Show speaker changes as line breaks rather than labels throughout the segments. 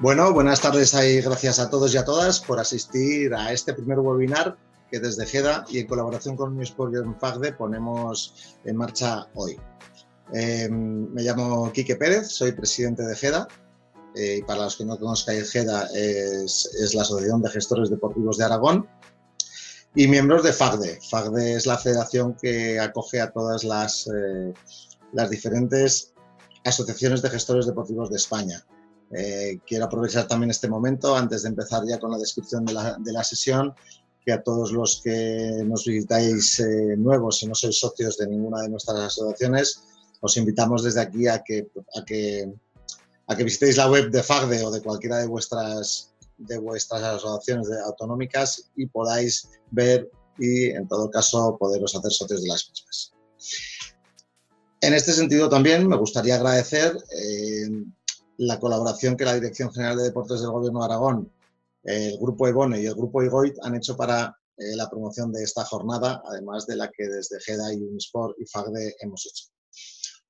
Bueno, buenas tardes y gracias a todos y a todas por asistir a este primer webinar que desde GEDA y en colaboración con Unisport FAGDE ponemos en marcha hoy. Em, me llamo Quique Pérez, soy presidente de GEDA eh, y para los que no conozcáis GEDA es, la Asociación de Gestores Deportivos de Aragón y miembros de FAGDE. FAGDE es la federación que acoge a todas las, eh, las diferentes asociaciones de gestores deportivos de España. Eh, quiero aprovechar también este momento, antes de empezar ya con la descripción de la, sesión, que a todos los que nos visitáis eh, nuevos y no sois socios de ninguna de nuestras asociaciones, os invitamos desde aquí a que, a que, a que visitéis la web de FAGDE o de cualquiera de vuestras, de vuestras asociaciones autonómicas y podáis ver y, en todo caso, poderos hacer socios de las mismas. En este sentido también me gustaría agradecer eh, la colaboración que la Dirección General de Deportes del Gobierno de Aragón, el Grupo EBONE y el Grupo IGOIT han hecho para eh, la promoción de esta jornada, además de la que desde GEDA y Unisport y FAGDE hemos hecho.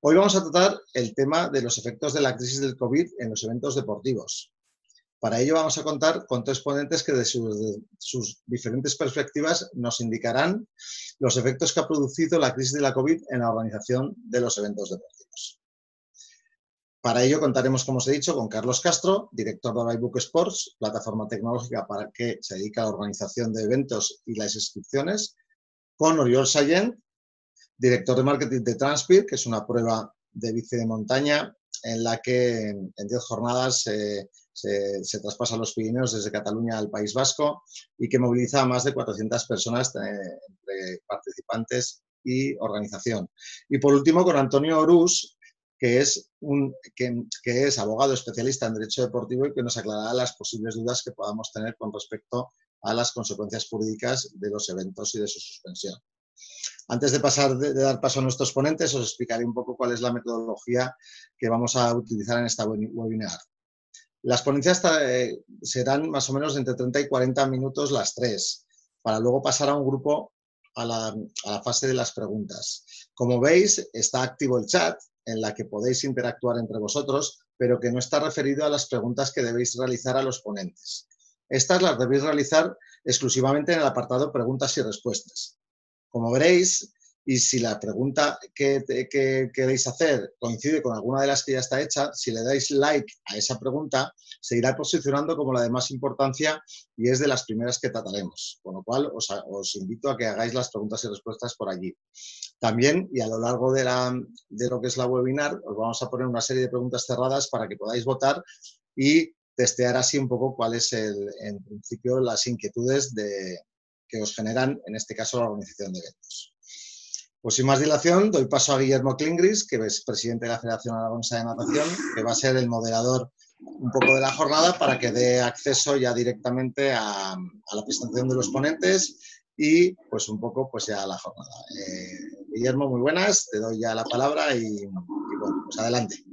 Hoy vamos a tratar el tema de los efectos de la crisis del COVID en los eventos deportivos. Para ello vamos a contar con tres ponentes que desde sus, diferentes perspectivas nos indicarán los efectos que ha producido la crisis de la COVID en la organización de los eventos deportivos. Para ello contaremos, como os he dicho, con Carlos Castro, director de Bybook Sports, plataforma tecnológica para que se dedica a la organización de eventos y las inscripciones, con Oriol Sayent, director de marketing de Transpir, que es una prueba de bici de montaña en la que en 10 jornadas se, se, traspasa los Pirineos desde Cataluña al País Vasco y que moviliza a más de 400 personas eh, entre participantes y organización. Y por último, con Antonio Orús, que es, un, que, es abogado especialista en Derecho Deportivo y que nos aclarará las posibles dudas que podamos tener con respecto a las consecuencias jurídicas de los eventos y de su suspensión. Antes de pasar de, dar paso a nuestros ponentes, os explicaré un poco cuál es la metodología que vamos a utilizar en esta webinar. Las ponencias eh, serán más o menos entre 30 y 40 minutos las tres, para luego pasar a un grupo a la, a la fase de las preguntas. Como veis, está activo el chat, en la que podéis interactuar entre vosotros, pero que no está referido a las preguntas que debéis realizar a los ponentes. Estas las debéis realizar exclusivamente en el apartado preguntas y respuestas. Como veréis, y si la pregunta que, queréis hacer coincide con alguna de las que ya está hecha, si le dais like a esa pregunta, se irá posicionando como la de más importancia y es de las primeras que trataremos. Con lo cual, os, invito a que hagáis las preguntas y respuestas por allí. También, y a lo largo de, lo que es la webinar, os vamos a poner una serie de preguntas cerradas para que podáis votar y testear así un poco cuáles, en principio, las inquietudes de, que os generan, en este caso, la organización de eventos. Pues sin más dilación, doy paso a Guillermo Klingris, que es presidente de la Federación Aragonesa de Natación, que va a ser el moderador un poco de la jornada para que dé acceso ya directamente a, la presentación de los ponentes y pues un poco pues ya a la jornada. Eh, Guillermo, muy buenas, te doy ya la palabra y, y bueno, pues adelante.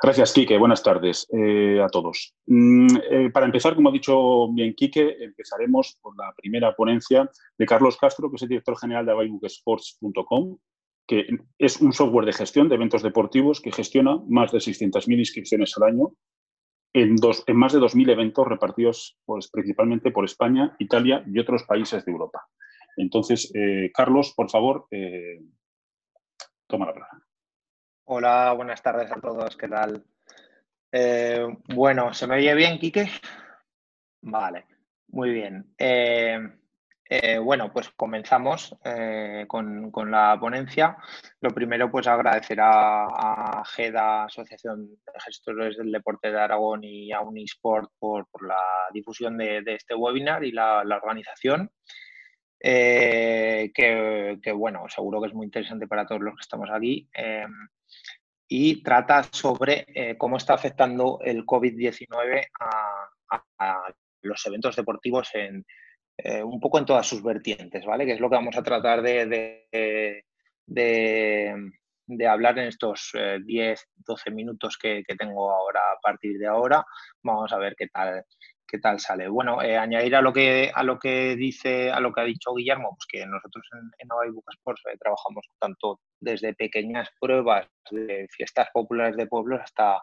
Gracias, Quique. Buenas tardes eh, a todos. Mm, eh, para empezar, como ha dicho bien Quique, empezaremos por la primera ponencia de Carlos Castro, que es el director general de abybookesports.com, que es un software de gestión de eventos deportivos que gestiona más de 600.000 inscripciones al año en, en más de 2.000 eventos repartidos pues, principalmente por España, Italia y otros países de Europa. Entonces, eh, Carlos, por favor, toma la palabra.
Hola, buenas tardes a todos, ¿qué tal? Eh, bueno, ¿se me oye bien, Quique? Vale, muy bien. Eh, eh, bueno, pues comenzamos con, la ponencia. Lo primero, pues agradecer a, GEDA, Asociación de Gestores del Deporte de Aragón y a Unisport por, la difusión de, este webinar y la, organización. que, bueno, seguro que es muy interesante para todos los que estamos aquí y trata sobre eh, cómo está afectando el COVID-19 a, los eventos deportivos en eh, un poco en todas sus vertientes, ¿vale? Que es lo que vamos a tratar de, de, hablar en estos 10, eh, 12 minutos que, tengo ahora a partir de ahora. Vamos a ver qué tal, qué tal sale. Bueno, eh, añadir a lo que a lo que dice, a lo que ha dicho Guillermo, pues que nosotros en, en Book Sports eh, trabajamos tanto desde pequeñas pruebas de fiestas populares de pueblos hasta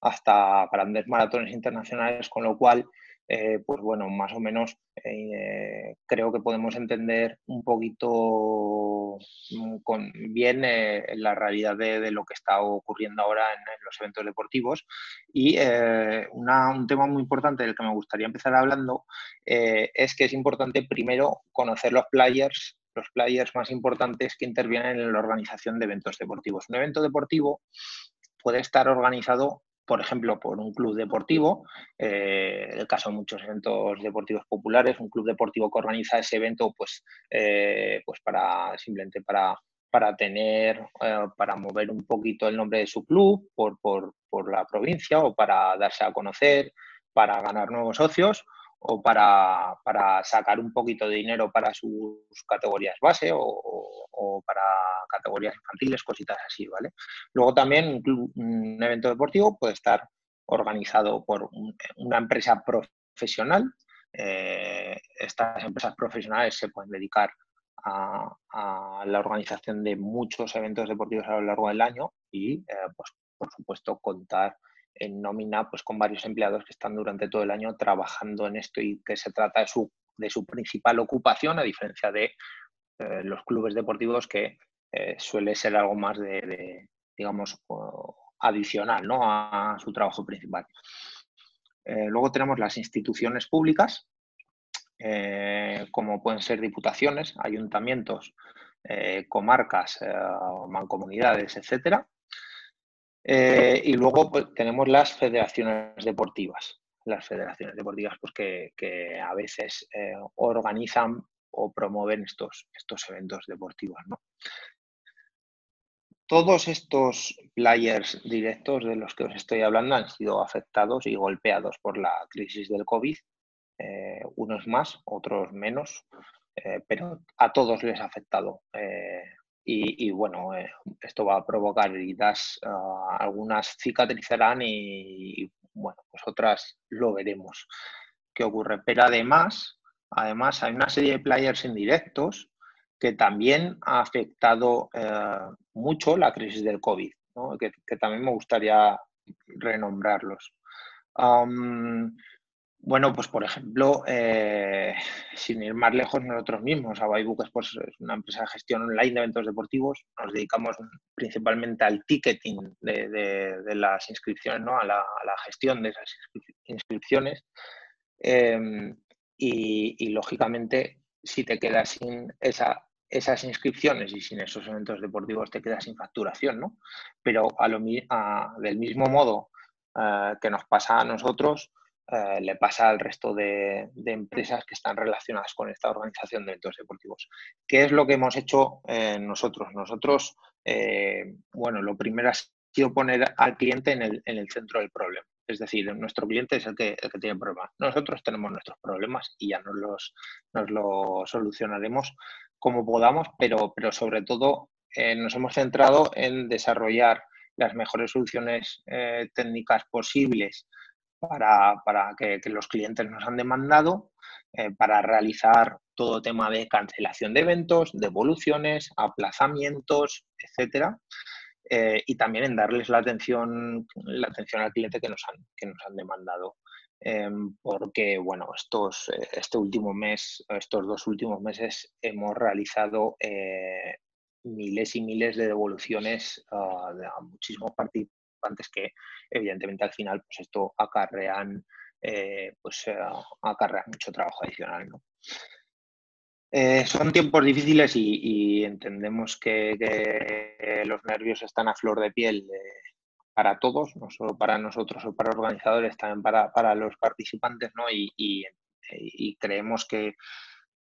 hasta grandes maratones internacionales, con lo cual eh, pues bueno, más o menos eh, creo que podemos entender un poquito mm, bien eh, la realidad de, lo que está ocurriendo ahora en, los eventos deportivos. Y un tema muy importante del que me gustaría empezar hablando es que es importante primero conocer los players los players más importantes que intervienen en la organización de eventos deportivos. Un evento deportivo puede estar organizado por ejemplo, por un club deportivo, eh, el caso de muchos eventos deportivos populares, un club deportivo que organiza ese evento, pues, eh, pues para simplemente para, para tener, eh, para mover un poquito el nombre de su club por, por, por la provincia o para darse a conocer, para ganar nuevos socios o para, sacar un poquito de dinero para sus categorías base o, para categorías infantiles, cositas así, ¿vale? Luego también un, evento deportivo puede estar organizado por una empresa profesional. Eh, estas empresas profesionales se pueden dedicar a, la organización de muchos eventos deportivos a lo largo del año y, eh, pues, por supuesto, contar en nómina pues con varios empleados que están durante todo el año trabajando en esto y que se trata de su, de su principal ocupación, a diferencia de eh, los clubes deportivos que eh, suele ser algo más de, digamos, adicional ¿no? a, su trabajo principal. Eh, luego tenemos las instituciones públicas, como pueden ser diputaciones, ayuntamientos, comarcas, mancomunidades, etcétera eh, y luego pues, tenemos las federaciones deportivas. Las federaciones deportivas pues, que, a veces eh, organizan o promueven estos, estos eventos deportivos. Todos estos players directos de los que os estoy hablando han sido afectados y golpeados por la crisis del COVID, eh, unos más, otros menos, pero a todos les ha afectado y, bueno, eh, esto va a provocar heridas, ah, algunas cicatrizarán y, bueno, pues otras lo veremos qué ocurre. Pero además, además hay una serie de players indirectos que también ha afectado eh, mucho la crisis del COVID, que, también me gustaría renombrarlos. Bueno, pues por ejemplo, eh, sin ir más lejos nosotros mismos, Awaybook Sports es una empresa de gestión online de eventos deportivos. Nos dedicamos principalmente al ticketing de, las inscripciones, ¿no? a, la, gestión de esas inscripciones. Em, y, lógicamente, si te quedas sin esa, esas inscripciones y sin esos eventos deportivos, te quedas sin facturación, ¿no? Pero a lo, del mismo modo eh, que nos pasa a nosotros, eh, le pasa al resto de, empresas que están relacionadas con esta organización de eventos deportivos. ¿Qué es lo que hemos hecho eh, nosotros? Nosotros, eh, bueno, lo primero ha sido poner al cliente en el, centro del problema. Es decir, nuestro cliente es el que, tiene problemas. Nosotros tenemos nuestros problemas y ya nos los, nos los solucionaremos como podamos, pero, pero sobre todo nos hemos centrado en desarrollar las mejores soluciones técnicas posibles para, que, los clientes nos han demandado eh, para realizar todo tema de cancelación de eventos, devoluciones, aplazamientos, etcétera. Eh, y también en darles la atención, la atención al cliente que nos han, que nos han demandado. Em, porque, bueno, estos, eh, este último mes, estos dos últimos meses hemos realizado miles y miles de devoluciones ah, a muchísimos partidos antes que evidentemente al final pues esto acarrean, eh, pues, eh, mucho trabajo adicional. Eh, son tiempos difíciles y, entendemos que, los nervios están a flor de piel para todos, no solo para nosotros o para organizadores, también para, los participantes, ¿no? y, creemos que,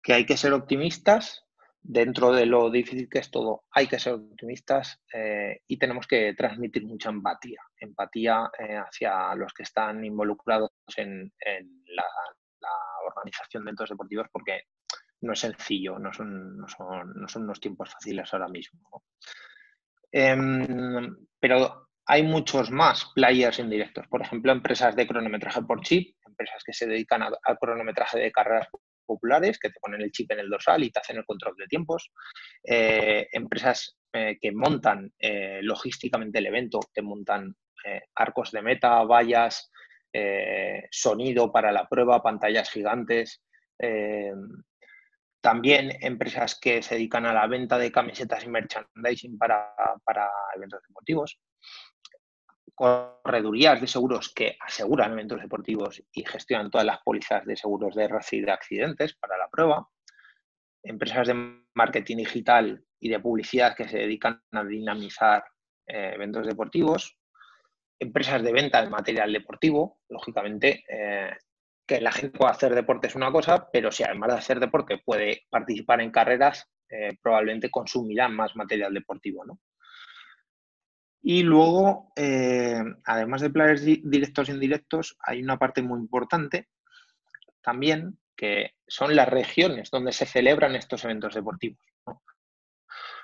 que, hay que ser optimistas dentro de lo difícil que es todo, hay que ser optimistas eh, y tenemos que transmitir mucha empatía, empatía eh, hacia los que están involucrados en, la, organización de eventos deportivos porque no es sencillo, no son, no son, unos tiempos fáciles ahora mismo. Em, pero hay muchos más players indirectos, por ejemplo, empresas de cronometraje por chip, empresas que se dedican al cronometraje de carreras populares que te ponen el chip en el dorsal y te hacen el control de tiempos. Eh, empresas eh, que montan eh, logísticamente el evento, te montan arcos de meta, vallas, sonido para la prueba, pantallas gigantes. también empresas que se dedican a la venta de camisetas y merchandising para, para eventos deportivos corredurías de seguros que aseguran eventos deportivos y gestionan todas las pólizas de seguros de y de accidentes para la prueba, empresas de marketing digital y de publicidad que se dedican a dinamizar eh, eventos deportivos, empresas de venta de material deportivo, lógicamente, eh, que la gente pueda hacer deporte es una cosa, pero si además de hacer deporte puede participar en carreras, eh, probablemente consumirán más material deportivo. ¿no? Y luego, eh, además de players directos e indirectos, hay una parte muy importante también, que son las regiones donde se celebran estos eventos deportivos.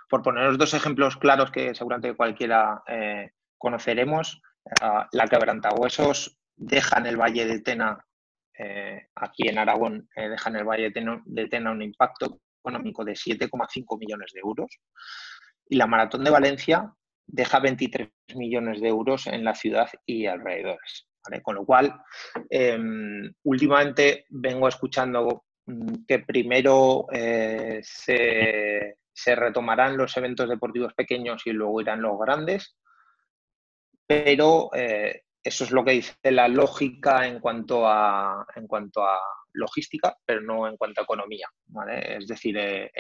Por poneros dos ejemplos claros que seguramente cualquiera eh, conoceremos, uh, la quebrantahuesos deja en el Valle de Tena, eh, aquí en Aragón, deja en el Valle de Tena un impacto económico de 7,5 millones de euros. Y la Maratón de Valencia deja 23 millones de euros en la ciudad y alrededores. Con lo cual, em, últimamente vengo escuchando mm, que primero eh, se, retomarán los eventos deportivos pequeños y luego irán los grandes, pero eh, eso es lo que dice la lógica en cuanto a, en cuanto a logística, pero no en cuanto a economía. Es decir, eh,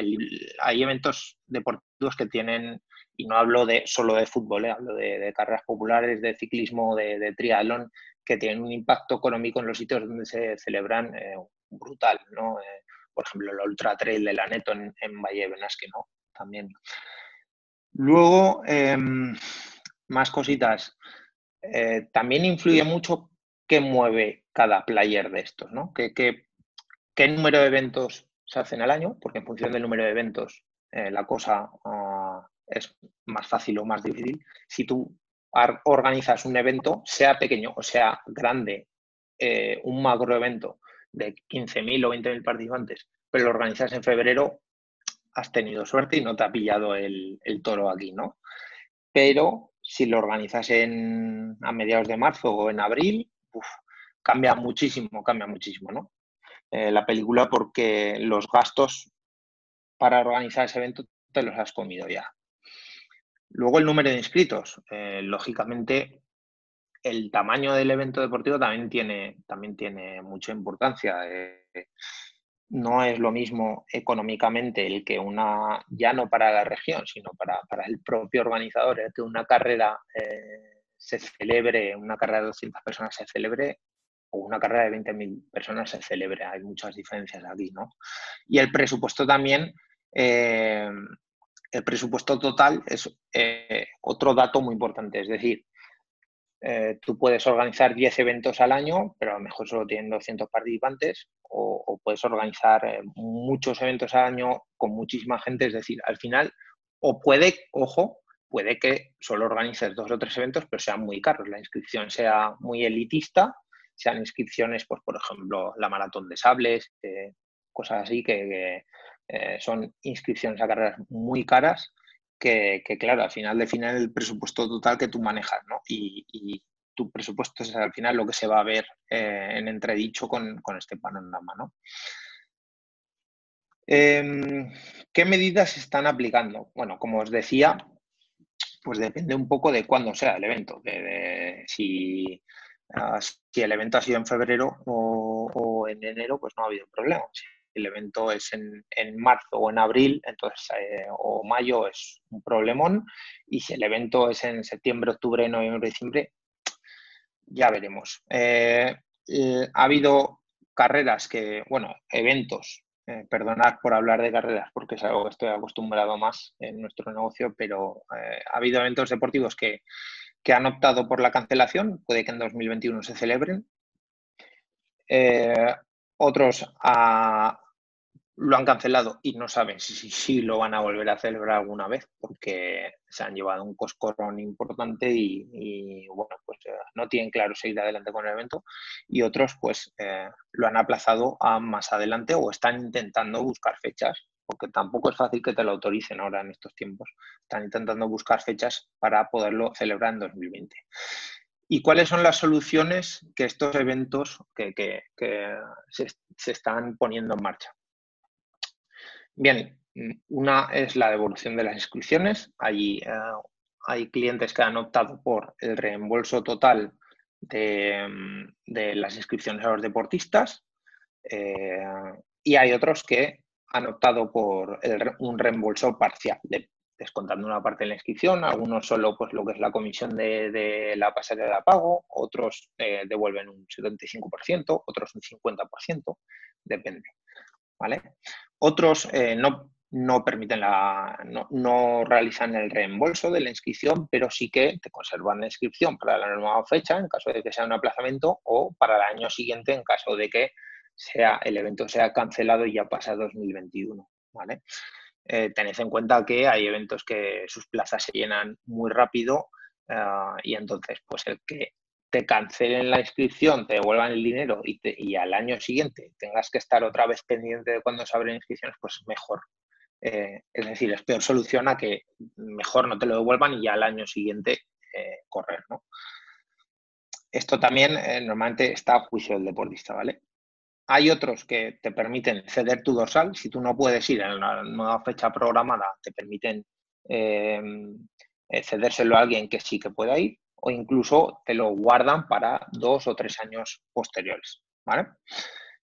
hay eventos deportivos que tienen, y no hablo de solo de fútbol, eh, hablo de, carreras populares, de ciclismo, de, triatlón, que tienen un impacto económico en los sitios donde se celebran eh, brutal. ¿no? por ejemplo, el Ultra Trail de la Neto en, Valle de Benasque, ¿no? También. Luego, em, más cositas. también influye mucho qué mueve cada player de estos, ¿no? ¿Qué, qué, número de eventos se hacen al año? Porque en función del número de eventos eh, la cosa ah, es más fácil o más difícil. Si tú organizas un evento, sea pequeño o sea grande, eh, un macro evento de 15.000 o 20.000 participantes, pero lo organizas en febrero, has tenido suerte y no te ha pillado el, toro aquí, ¿no? Pero si lo organizas en, a mediados de marzo o en abril, cambia muchísimo, cambia muchísimo, ¿no? Eh, la película porque los gastos para organizar ese evento te los has comido ya. Luego el número de inscritos. Eh, lógicamente, el tamaño del evento deportivo también tiene, también tiene mucha importancia. Eh, no es lo mismo económicamente el que una, ya no para la región, sino para, el propio organizador, el que una carrera se celebre, una carrera de 200 personas se celebre o una carrera de 20.000 personas se celebre. Hay muchas diferencias aquí, ¿no? Y el presupuesto también, eh, el presupuesto total es eh, otro dato muy importante. Es decir, eh, tú puedes organizar 10 eventos al año, pero a lo mejor solo tienen 200 participantes, o, puedes organizar muchos eventos al año con muchísima gente. Es decir, al final, o puede, ojo, puede que solo organices dos o tres eventos, pero sean muy caros. La inscripción sea muy elitista, sean inscripciones, pues por ejemplo, la maratón de sables, eh, cosas así que, eh, son inscripciones a carreras muy caras, que, claro, al final definen el presupuesto total que tú manejas, ¿no? Y, tu presupuesto es al final lo que se va a ver eh, en entredicho con, con este panorama, ¿no? Em, ¿Qué medidas se están aplicando? Bueno, como os decía, pues depende un poco de cuándo sea el evento. si, ah, si, el evento ha sido en febrero o, en enero, pues no ha habido problema. El evento es en, marzo o en abril, entonces eh, o mayo es un problemón. Y si el evento es en septiembre, octubre, noviembre, diciembre, ya veremos. Eh, eh, ha habido carreras que, bueno, eventos eh, perdonad por hablar de carreras porque es algo que estoy acostumbrado más en nuestro negocio, pero ha habido eventos deportivos que, han optado por la cancelación, puede que en 2021 se celebren. Otros a, lo han cancelado y no saben si, si, lo van a volver a celebrar alguna vez porque se han llevado un coscorrón importante y, bueno, pues eh, no tienen claro seguir adelante con el evento y otros pues eh, lo han aplazado a más adelante o están intentando buscar fechas porque tampoco es fácil que te lo autoricen ahora en estos tiempos. Están intentando buscar fechas para poderlo celebrar en 2020. ¿Y cuáles son las soluciones que estos eventos que, se, están poniendo en marcha? Bien, una es la devolución de las inscripciones. Hay, eh, hay clientes que han optado por el reembolso total de, las inscripciones a los deportistas eh, y hay otros que han optado por un reembolso parcial, descontando una parte de la inscripción, algunos solo pues lo que es la comisión de, la pasarela de pago, otros eh, devuelven un 75%, otros un 50%, depende. ¿vale? Otros eh, no, no, permiten la, no, realizan el reembolso de la inscripción, pero sí que te conservan la inscripción para la nueva fecha en caso de que sea un aplazamiento o para el año siguiente en caso de que sea, el evento sea cancelado y ya pasa 2021. ¿vale? Eh, tened en cuenta que hay eventos que sus plazas se llenan muy rápido ah, y entonces pues el que te cancelen la inscripción, te devuelvan el dinero y, al año siguiente tengas que estar otra vez pendiente de cuando se abren inscripciones, pues mejor. Eh, es decir, es peor solución a que mejor no te lo devuelvan y ya al año siguiente eh, correr. Esto también normalmente está a juicio del deportista, ¿vale? Hay otros que te permiten ceder tu dorsal. Si tú no puedes ir en la nueva fecha programada, te permiten em, eh, cedérselo a alguien que sí que pueda ir o incluso te lo guardan para dos o tres años posteriores.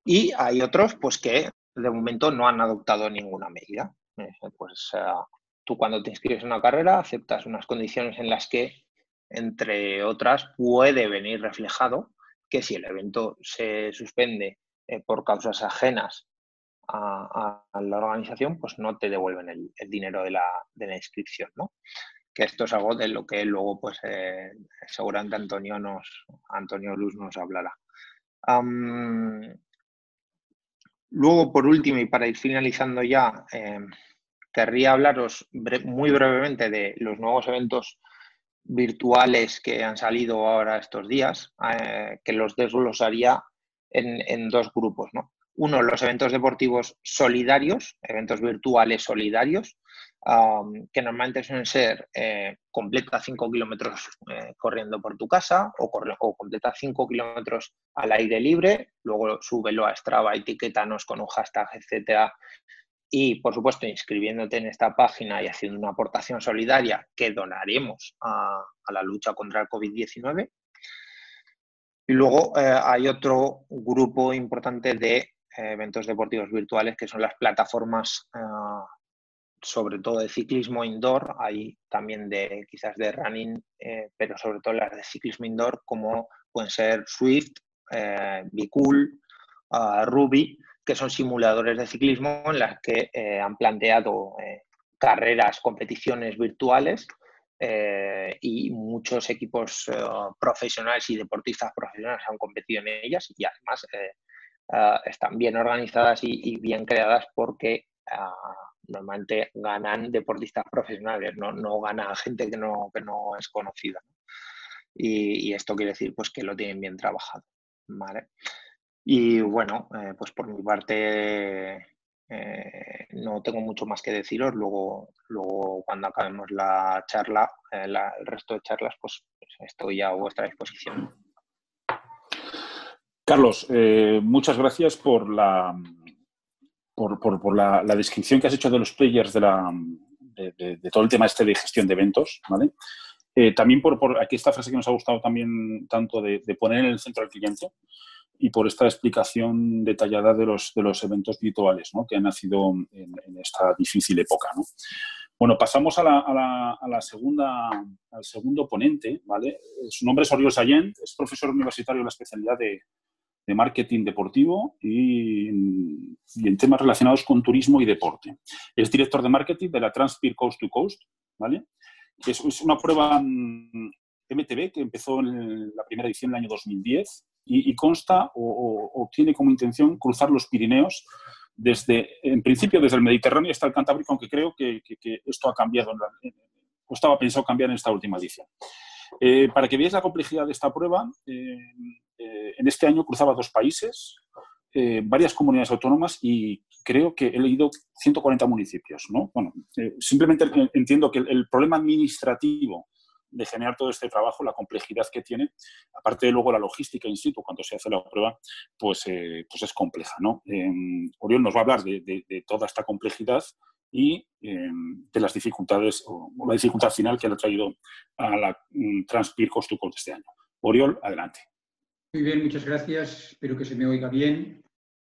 Y hay otros pues, que de momento no han adoptado ninguna medida. Eh, pues tú cuando te inscribes en una carrera aceptas unas condiciones en las que, entre otras, puede venir reflejado que si el evento se suspende eh, por causas ajenas a, la organización, pues no te devuelven el, dinero de la, inscripción, ¿no? Que esto es algo de lo que luego, pues, eh, seguramente Antonio, nos, Antonio Luz nos hablará. luego, por último, y para ir finalizando ya, eh, querría hablaros muy brevemente de los nuevos eventos virtuales que han salido ahora estos días, que los desglosaría en, dos grupos. ¿no? Uno, los eventos deportivos solidarios, eventos virtuales solidarios, que normalmente suelen ser eh, completa 5 kilómetros eh, corriendo por tu casa o, completa 5 kilómetros al aire libre, luego súbelo a Strava, etiquétanos con un hashtag, etcétera, y por supuesto inscribiéndote en esta página y haciendo una aportación solidaria que donaremos a la lucha contra el COVID-19. Y luego eh, hay otro grupo importante de eh, eventos deportivos virtuales que son las plataformas, eh, sobre todo de ciclismo indoor, hay también de quizás de running, pero sobre todo las de ciclismo indoor como pueden ser Swift, Bicool, Ruby, que son simuladores de ciclismo en las que han planteado carreras, competiciones virtuales eh, y muchos equipos eh, profesionales y deportistas profesionales han competido en ellas y además eh, están bien organizadas y, bien creadas porque normalmente ganan deportistas profesionales, no, no gana gente que no, que no es conocida. Y, y, esto quiere decir pues que lo tienen bien trabajado. ¿vale? Y bueno, pues por mi parte eh, no tengo mucho más que deciros. Luego, luego cuando acabemos la charla, eh, el resto de charlas, pues, estoy a vuestra disposición.
Carlos, eh, muchas gracias por la por, la, descripción que has hecho de los players de, la, de, todo el tema este de gestión de eventos, ¿vale? también por, por, aquí esta frase que nos ha gustado también tanto de, poner en el centro al cliente y por esta explicación detallada de los, de los eventos virtuales ¿no? que han nacido en, esta difícil época. ¿no? Bueno, pasamos a la, a, la, segunda, al segundo ponente. ¿vale? Su nombre es Oriol Sayent, es profesor universitario en la especialidad de, de marketing deportivo y, en temas relacionados con turismo y deporte. Es director de marketing de la Transpir Coast to Coast, ¿vale? Es, una prueba MTB que empezó en la primera edición en el año 2010 y, consta o, tiene como intención cruzar los Pirineos desde, en principio, desde el Mediterráneo hasta el Cantábrico, aunque creo que, esto ha cambiado, o estaba pensado cambiar en esta última edición. Eh, para que veáis la complejidad de esta prueba, eh, eh, en este año cruzaba dos países, varias comunidades autónomas y creo que he leído 140 municipios. ¿no? Bueno, simplemente entiendo que el, problema administrativo de generar todo este trabajo, la complejidad que tiene, aparte de luego la logística in situ cuando se hace la prueba, pues, eh, pues es compleja. ¿no? Oriol nos va a hablar de, toda esta complejidad y em, de las dificultades o, la dificultad final que le ha traído a la um, Transpir Cost to Cost este año. Oriol, adelante.
Muy bien, muchas gracias. Espero que se me oiga bien.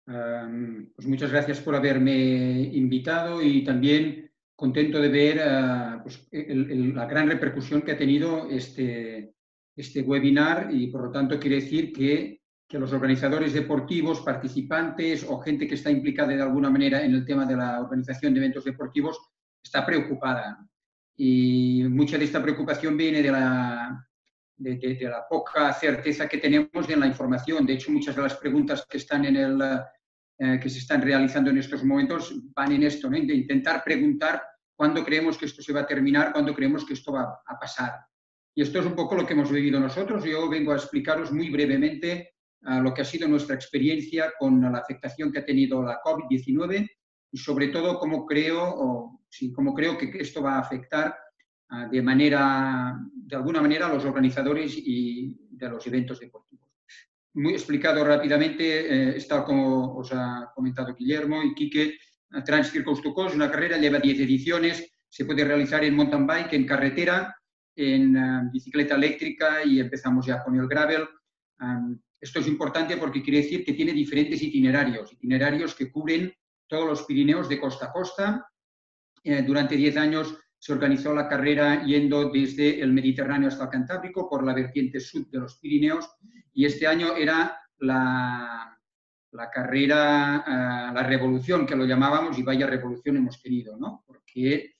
pues muchas gracias por haberme invitado y también contento de ver ah, pues, la gran repercusión que ha tenido este, este webinar y por lo tanto quiere decir que, que, los organizadores deportivos, participantes o gente que está implicada de alguna manera en el tema de la organización de eventos deportivos está preocupada. Y mucha de esta preocupación viene de la, de, la poca certeza que tenemos de la información. De hecho, muchas de las preguntas que, están en el, eh, que se están realizando en estos momentos van en esto, de intentar preguntar cuándo creemos que esto se va a terminar, cuándo creemos que esto va a pasar. Y esto es un poco lo que hemos vivido nosotros. Yo vengo a explicaros muy brevemente uh, lo que ha sido nuestra experiencia con la afectación que ha tenido la COVID-19 y sobre todo cómo creo, cómo creo que esto va a afectar uh, de, manera, de alguna manera a los organizadores y de los eventos deportivos. Muy explicado rápidamente, eh, tal como os ha comentado Guillermo y Quique, Transfer Coast to Coast, una carrera, lleva 10 ediciones, se puede realizar en mountain bike, en carretera, en eh, bicicleta eléctrica y empezamos ya con el gravel. esto es importante porque quiere decir que tiene diferentes itinerarios, itinerarios que cubren todos los Pirineos de costa a costa. Eh, durante 10 años se organizó la carrera yendo desde el Mediterráneo hasta el Cantábrico por la vertiente sur de los Pirineos y este año era la, la carrera, eh, la revolución que lo llamábamos y vaya revolución hemos tenido, ¿no? Porque,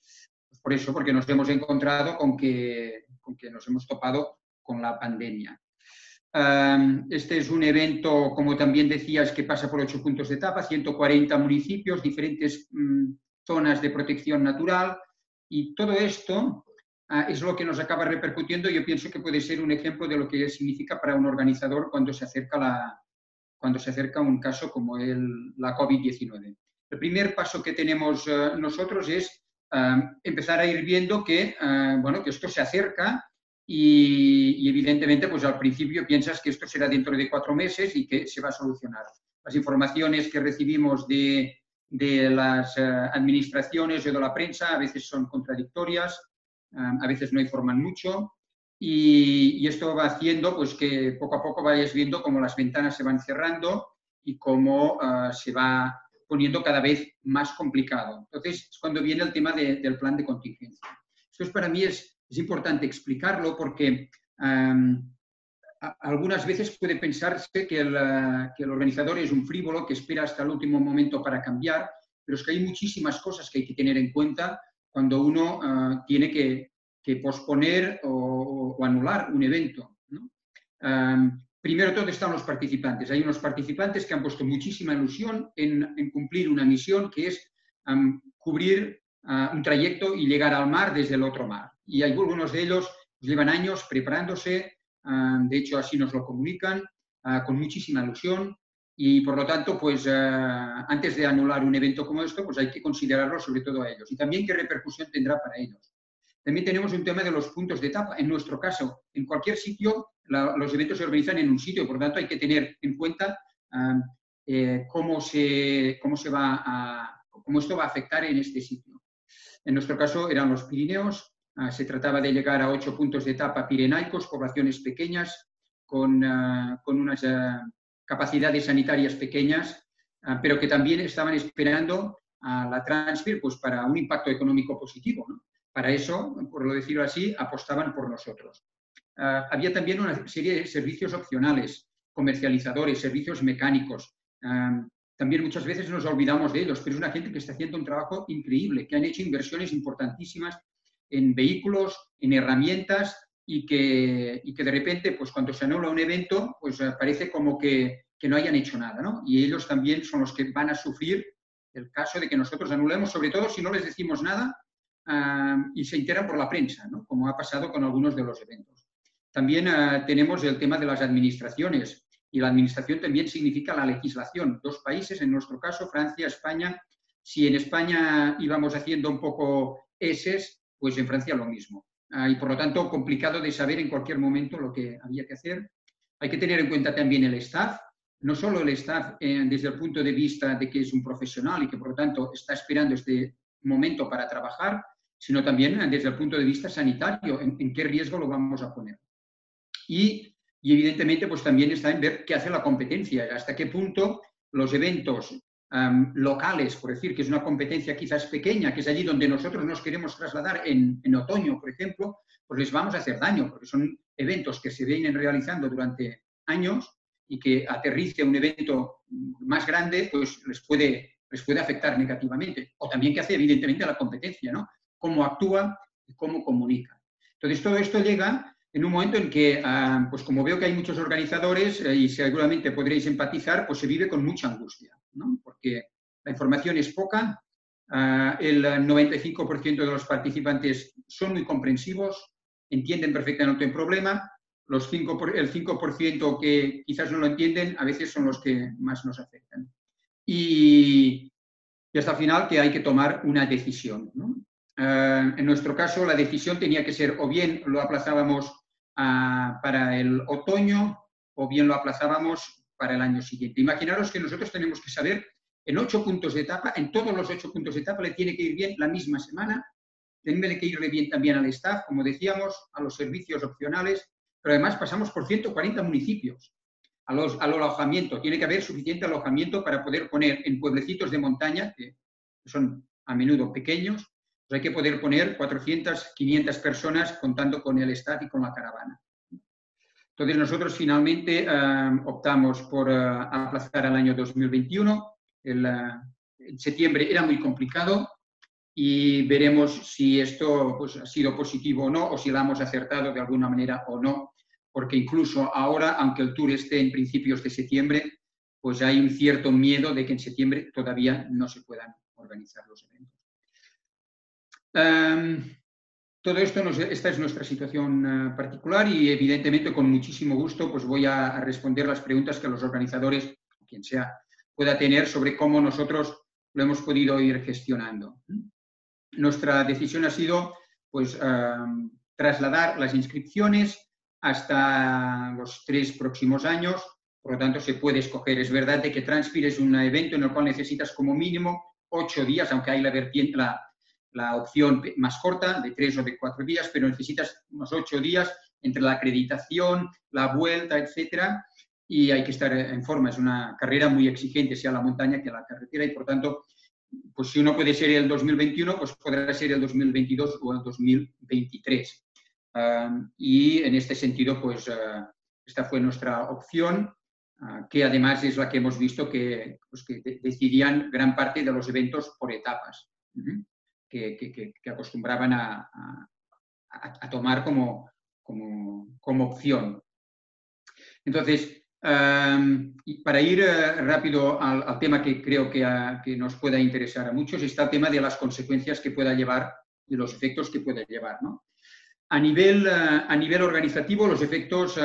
pues por eso, porque nos hemos encontrado con que, con que nos hemos topado con la pandemia. Em, este es un evento, como también decías, que pasa por ocho puntos de etapa, 140 municipios, diferentes mm, zonas de protección natural y todo esto ah, es lo que nos acaba repercutiendo. Yo pienso que puede ser un ejemplo de lo que significa para un organizador cuando se acerca la, cuando se acerca un caso como el, la COVID-19. El primer paso que tenemos eh, nosotros es empezar a ir viendo que, eh, bueno, que esto se acerca y, evidentemente pues al principio piensas que esto será dentro de cuatro meses y que se va a solucionar. Las informaciones que recibimos de, de las administraciones o de la prensa a veces son contradictorias, a veces no informan mucho y, esto va haciendo pues, que poco a poco vayas viendo cómo las ventanas se van cerrando y cómo ah, se va poniendo cada vez más complicado. Entonces, es cuando viene el tema del plan de contingencia. Esto para mí es, es importante explicarlo porque algunas veces puede pensarse que el, organizador es un frívolo que espera hasta el último momento para cambiar, pero es que hay muchísimas cosas que hay que tener en cuenta cuando uno ah, tiene que, posponer o, anular un evento. primero todo están los participantes. Hay unos participantes que han puesto muchísima ilusión en, cumplir una misión que es cubrir ah, un trayecto y llegar al mar desde el otro mar. Y algunos de ellos pues, llevan años preparándose, de hecho así nos lo comunican, ah, con muchísima ilusión. Y por lo tanto, pues ah, antes de anular un evento como esto, pues hay que considerarlo sobre todo a ellos. Y también qué repercusión tendrá para ellos. También tenemos un tema de los puntos de etapa. En nuestro caso, en cualquier sitio, los eventos se organizan en un sitio, por lo tanto hay que tener en cuenta eh, cómo, se, cómo, se va a, cómo esto va a afectar en este sitio. En nuestro caso eran los Pirineos, ah, se trataba de llegar a ocho puntos de etapa pirenaicos, poblaciones pequeñas, con, ah, con unas ah, capacidades sanitarias pequeñas, pero que también estaban esperando a la Transfer pues, para un impacto económico positivo. Para eso, por lo decirlo así, apostaban por nosotros. Había también una serie de servicios opcionales, comercializadores, servicios mecánicos. También muchas veces nos olvidamos de ellos, pero es una gente que está haciendo un trabajo increíble, que han hecho inversiones importantísimas en vehículos, en herramientas y que, y que de repente, pues cuando se anula un evento, pues ah, parece como que, que no hayan hecho nada, ¿no? Y ellos también son los que van a sufrir el caso de que nosotros anulemos, sobre todo si no les decimos nada y se enteran por la prensa, ¿no? como ha pasado con algunos de los eventos. También ah, tenemos el tema de las administraciones y la administración también significa la legislación. Dos países, en nuestro caso, Francia, España. Si en España íbamos haciendo un poco eses, pues en Francia lo mismo. ah, y por lo tanto complicado de saber en cualquier momento lo que había que hacer. Hay que tener en cuenta también el staff, no solo el staff eh, desde el punto de vista de que es un profesional y que por lo tanto está esperando este momento para trabajar, sino también desde el punto de vista sanitario, en, qué riesgo lo vamos a poner. Y, evidentemente pues también está en ver qué hace la competencia, hasta qué punto los eventos locales, por decir que es una competencia quizás pequeña, que es allí donde nosotros nos queremos trasladar en, otoño, por ejemplo, pues les vamos a hacer daño, porque son eventos que se vienen realizando durante años y que aterrice un evento más grande, pues les puede, les puede afectar negativamente. O también que hace, evidentemente, la competencia, ¿no? Cómo actúa y cómo comunica. Entonces, todo esto llega en un momento en que, ah, pues como veo que hay muchos organizadores eh, y seguramente podréis empatizar, pues se vive con mucha angustia, ¿no? Porque la información es poca, ah, el 95% de los participantes son muy comprensivos, entienden perfectamente el problema, los 5 el 5% que quizás no lo entienden, a veces son los que más nos afectan. Y, hasta el final que hay que tomar una decisión. Eh, en nuestro caso, la decisión tenía que ser o bien lo aplazábamos ah, para el otoño o bien lo aplazábamos para el año siguiente. Imaginaros que nosotros tenemos que saber en ocho puntos de etapa, en todos los ocho puntos de etapa le tiene que ir bien la misma semana, tiene que irle bien también al staff, como decíamos, a los servicios opcionales, pero además pasamos por 140 municipios. al alojamiento, tiene que haber suficiente alojamiento para poder poner en pueblecitos de montaña, que son a menudo pequeños, pues hay que poder poner 400, 500 personas contando con el staff y con la caravana. Entonces nosotros finalmente eh, optamos por eh, aplazar al año 2021. El, eh, en septiembre era muy complicado y veremos si esto pues, ha sido positivo o no, o si lo hemos acertado de alguna manera o no porque incluso ahora, aunque el tour esté en principios de septiembre, pues hay un cierto miedo de que en septiembre todavía no se puedan organizar los eventos. Todo esto, esta es nuestra situación eh, particular y evidentemente con muchísimo gusto pues voy a, responder las preguntas que los organizadores, quien sea, pueda tener sobre cómo nosotros lo hemos podido ir gestionando. Nuestra decisión ha sido pues, em, trasladar las inscripciones hasta los tres próximos años. Por lo tanto, se puede escoger. Es verdad de que Transpir es un evento en el cual necesitas como mínimo ocho días, aunque hay la, vertiente, la, la opción más corta, de tres o de cuatro días, pero necesitas unos ocho días entre la acreditación, la vuelta, etcétera, y hay que estar en forma. Es una carrera muy exigente, sea la montaña que la carretera, y por tanto, pues si uno puede ser el 2021, pues podrá ser el 2022 o el 2023 y en este sentido, pues ah, esta fue nuestra opción, ah, que además es la que hemos visto que, pues, que decidían gran parte de los eventos por etapas, que, acostumbraban a, tomar como, opción. Entonces, para ir eh, rápido al, tema que creo que, nos pueda interesar a muchos, está el tema de las consecuencias que pueda llevar, de los efectos que pueda llevar. A nivel, eh, a nivel organizativo, los efectos, eh,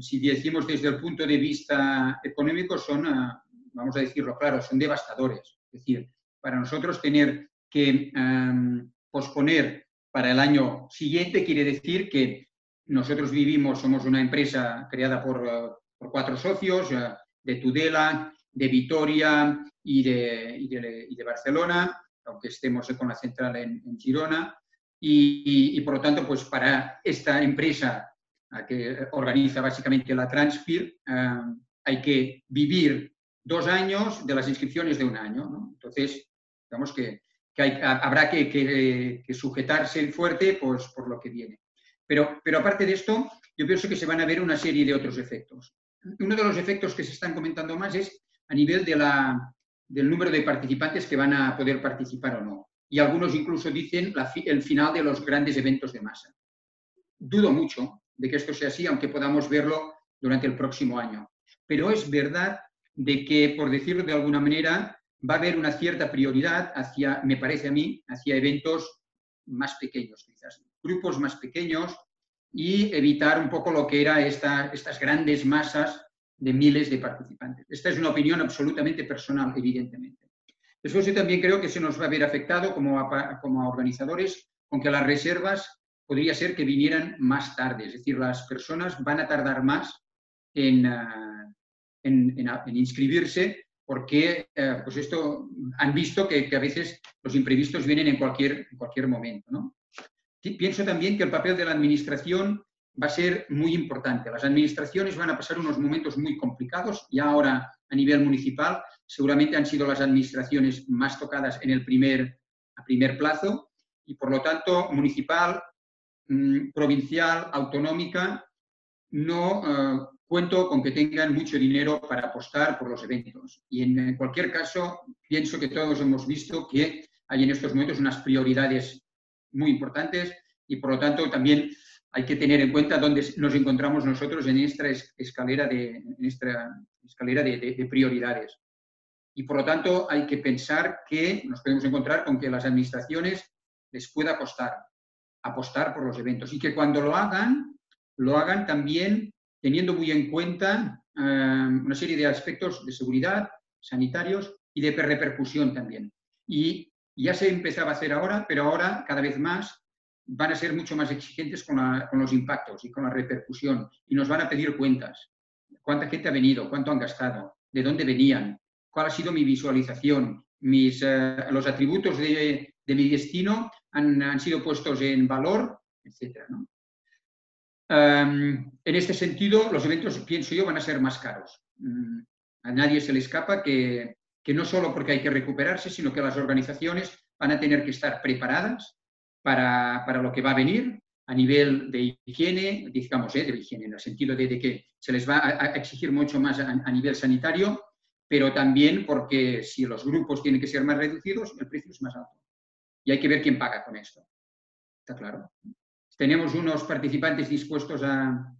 si decimos desde el punto de vista económico, son, eh, vamos a decirlo claro, son devastadores. Es decir, para nosotros tener que posponer para el año siguiente quiere decir que nosotros vivimos, somos una empresa creada por, cuatro socios, de Tudela, de Vitoria y de, Barcelona, aunque estemos con la central en Girona, y, por lo tanto, pues para esta empresa que organiza básicamente la Transpir, eh, hay que vivir dos años de las inscripciones de un año. Entonces, digamos que, habrá que, sujetarse fuerte pues, por lo que viene. Pero, pero aparte de esto, yo pienso que se van a ver una serie de otros efectos. Uno de los efectos que se están comentando más es a nivel de la, del número de participantes que van a poder participar o no y algunos incluso dicen el final de los grandes eventos de masa. Dudo mucho de que esto sea así, aunque podamos verlo durante el próximo año. Pero es verdad de que, por decirlo de alguna manera, va a haber una cierta prioridad hacia, me parece a mí, hacia eventos más pequeños, quizás, grupos más pequeños y evitar un poco lo que era estas grandes masas de miles de participantes. Esta es una opinión absolutamente personal, evidentemente. Después yo también creo que se nos va a ver afectado como, como organizadores con que las reservas podría ser que vinieran más tarde, es decir, las personas van a tardar más en, ah, en, inscribirse porque eh, pues esto han visto que, a veces los imprevistos vienen en cualquier, en cualquier momento. ¿no? Pienso también que el papel de la administración va a ser muy importante. Las administraciones van a pasar unos momentos muy complicados, y ahora a nivel municipal seguramente han sido las administraciones más tocadas en el primer, a primer plazo, y por lo tanto municipal, mm, provincial, autonómica, no eh, cuento con que tengan mucho dinero para apostar por los eventos. Y en cualquier caso, pienso que todos hemos visto que hay en estos momentos unas prioridades muy importantes y por lo tanto también hay que tener en cuenta dónde nos encontramos nosotros en esta escalera de, escalera de, prioridades. Y por lo tanto hay que pensar que nos podemos encontrar con que las administraciones les pueda costar apostar por los eventos y que cuando lo hagan, lo hagan también teniendo muy en cuenta eh, una serie de aspectos de seguridad, sanitarios y de repercusión también. Y ya se empezaba a hacer ahora, pero ahora cada vez más van a ser mucho más exigentes con, los impactos y con la repercusión y nos van a pedir cuentas. ¿Cuánta gente ha venido? ¿Cuánto han gastado? ¿De dónde venían? ¿Cuál ha sido mi visualización? Mis, eh, los atributos de, mi destino han, sido puestos en valor. ¿no? En este sentido, los eventos, pienso yo, van a ser más caros. Mm, a nadie se le escapa que, que no solo porque hay que recuperarse, sino que las organizaciones van a tener que estar preparadas para, para lo que va a venir a nivel de higiene, digamos, ¿eh? de higiene, en el sentido de, de, que se les va a, exigir mucho más a, a, nivel sanitario, pero también porque si los grupos tienen que ser más reducidos, el precio es más alto. Y hay que ver quién paga con esto. ¿Está claro? Tenemos unos participantes dispuestos a,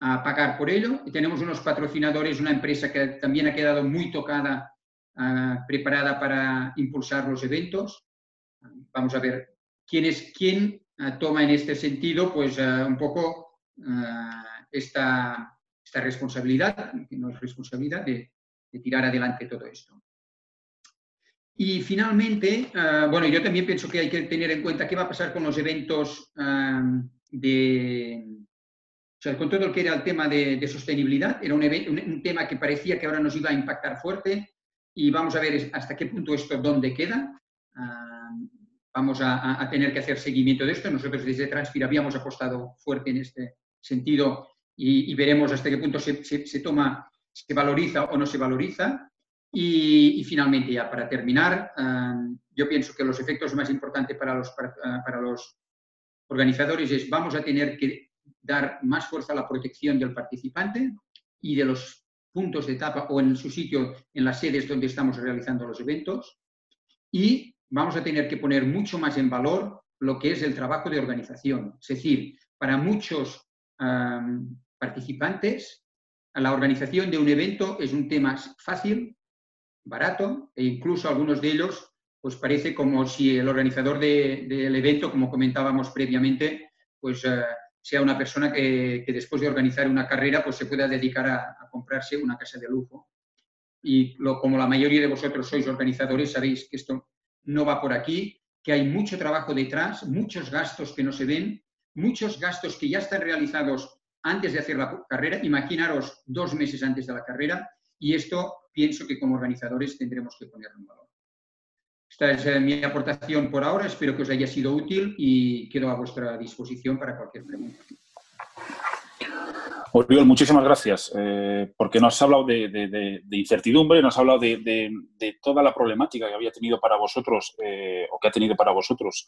pagar por ello tenemos unos patrocinadores, una empresa que también ha quedado muy tocada, ah, preparada para impulsar los eventos. Vamos a ver quién es quién ah, toma en este sentido pues ah, un poco esta, responsabilidad, que no es responsabilidad de tirar adelante todo esto. Y finalmente, ah, bueno, yo también pienso que hay que tener en cuenta qué va a pasar con los eventos ah, de, o sea, con todo lo que era el tema de, sostenibilidad, era un, un, tema que parecía que ahora nos iba a impactar fuerte y vamos a ver hasta qué punto esto, dónde queda. Ah, vamos a, tener que hacer seguimiento de esto. Nosotros desde Transpir habíamos apostado fuerte en este sentido y, veremos hasta qué punto se, se, toma, se valoriza o no se valoriza. Y, finalmente, ya para terminar, em, yo pienso que los efectos más importantes para los, eh, para, los organizadores es vamos a tener que dar más fuerza a la protección del participante y de los puntos de etapa o en su sitio, en las sedes donde estamos realizando los eventos. Y vamos a tener que poner mucho más en valor lo que es el trabajo de organización. Es decir, para muchos em, participantes, la organización de un evento es un tema fácil, barato e incluso algunos de ellos pues parece como si el organizador del evento, como comentábamos previamente, pues eh, sea una persona que, después de organizar una carrera pues se pueda dedicar a, comprarse una casa de lujo. Y lo, como la mayoría de vosotros sois organizadores, sabéis que esto no va por aquí, que hay mucho trabajo detrás, muchos gastos que no se ven, muchos gastos que ya están realizados antes de hacer la carrera. Imaginaros dos meses antes de la carrera y esto pienso que como organizadores tendremos que ponerlo en valor. Esta es eh, mi aportación por ahora, espero que os haya sido útil y quedo a vuestra disposición para cualquier pregunta.
Oriol, muchísimas gracias, eh, porque nos has hablado de, incertidumbre, nos has hablado de, toda la problemática que había tenido para vosotros, eh, o que ha tenido para vosotros,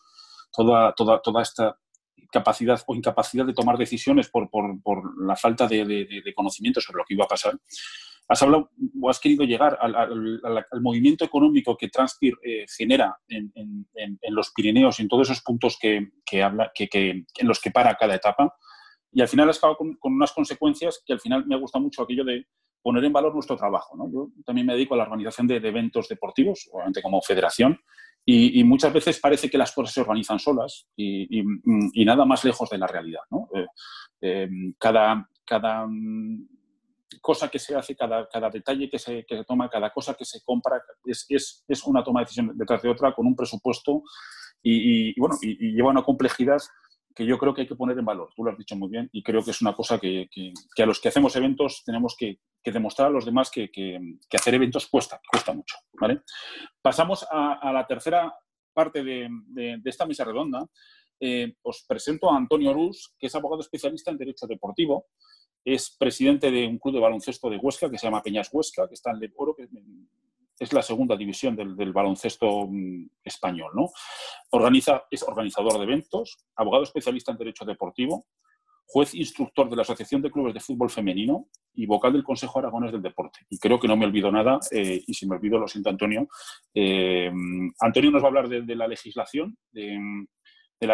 toda, toda, toda esta capacidad o incapacidad de tomar decisiones por, por la falta de, conocimiento sobre lo que iba a pasar has hablado o has querido llegar al, movimiento económico que Transpir eh, genera en, los Pirineos y en todos esos puntos que, habla, que, en los que para cada etapa. Y al final has acabado con, unas consecuencias que al final me ha gustado mucho aquello de poner en valor nuestro trabajo. Yo también me dedico a la organización de, eventos deportivos, obviamente como federación, y, muchas veces parece que las cosas se organizan solas y, nada más lejos de la realidad. Eh, eh, cada, cada cosa que se hace, cada, cada detalle que se, que se, toma, cada cosa que se compra, es, es, es, una toma de decisión detrás de otra con un presupuesto y, bueno, y, lleva una complejidad que yo creo que hay que poner en valor. Tú lo has dicho muy bien y creo que es una cosa que, a los que hacemos eventos tenemos que, demostrar a los demás que, hacer eventos cuesta, cuesta mucho. ¿vale? Pasamos a, la tercera parte de, esta mesa redonda. Eh, os presento a Antonio Rus, que es abogado especialista en Derecho Deportivo. Es presidente de un club de baloncesto de Huesca que se llama Peñas Huesca, que está en el Oro, que es la segunda división del, baloncesto mm, español. ¿no? Organiza, es organizador de eventos, abogado especialista en Derecho Deportivo, juez instructor de la Asociación de Clubes de Fútbol Femenino y vocal del Consejo Aragones del Deporte. Y creo que no me olvido nada, eh, y si me olvido lo siento Antonio. Eh, Antonio nos va a hablar de, la legislación, de,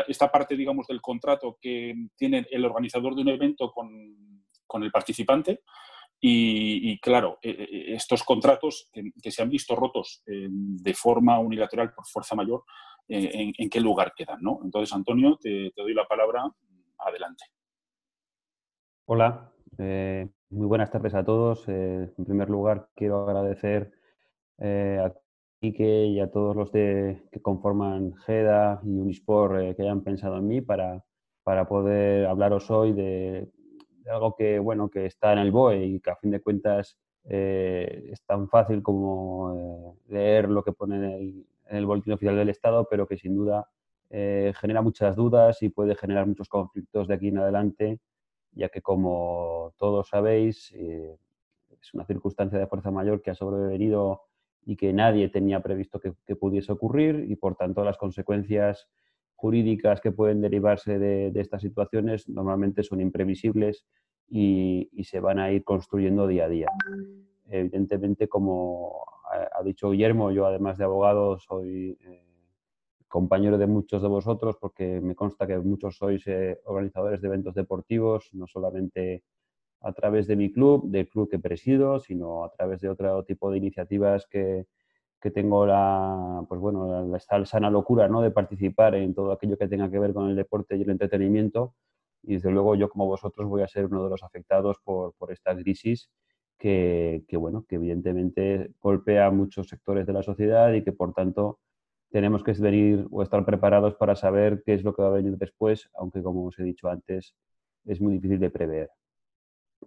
esta parte, digamos, del contrato que tiene el organizador de un evento con, con el participante y, claro, eh, eh, estos contratos que, se han visto rotos eh, de forma unilateral por fuerza mayor, en, qué lugar quedan? ¿no? Entonces, Antonio, te, doy la palabra. Adelante.
Hola, muy buenas tardes a todos. en primer lugar, quiero agradecer a Quique y a todos los que conforman GEDA y Unisport que hayan pensado en mí para, para poder hablaros hoy de algo que, bueno, que está en el BOE y que a fin de cuentas eh, es tan fácil como eh, leer lo que pone en el, boletín oficial del Estado, pero que sin duda eh, genera muchas dudas y puede generar muchos conflictos de aquí en adelante, ya que como todos sabéis, es una circunstancia de fuerza mayor que ha sobrevenido y que nadie tenía previsto que pudiese ocurrir y por tanto las consecuencias jurídicas que pueden derivarse de, estas situaciones normalmente son imprevisibles y, se van a ir construyendo día a día. Evidentemente, como ha, dicho Guillermo, yo además de abogado soy eh, compañero de muchos de vosotros porque me consta que muchos sois eh, organizadores de eventos deportivos, no solamente a través de mi club, del club que presido, sino a través de otro tipo de iniciativas que, que tengo la, pues bueno, la, sana locura ¿no? de participar en todo aquello que tenga que ver con el deporte y el entretenimiento. Y desde luego yo como vosotros voy a ser uno de los afectados por, por esta crisis que, que, bueno, que evidentemente golpea a muchos sectores de la sociedad y que por tanto tenemos que venir o estar preparados para saber qué es lo que va a venir después, aunque como os he dicho antes, es muy difícil de prever.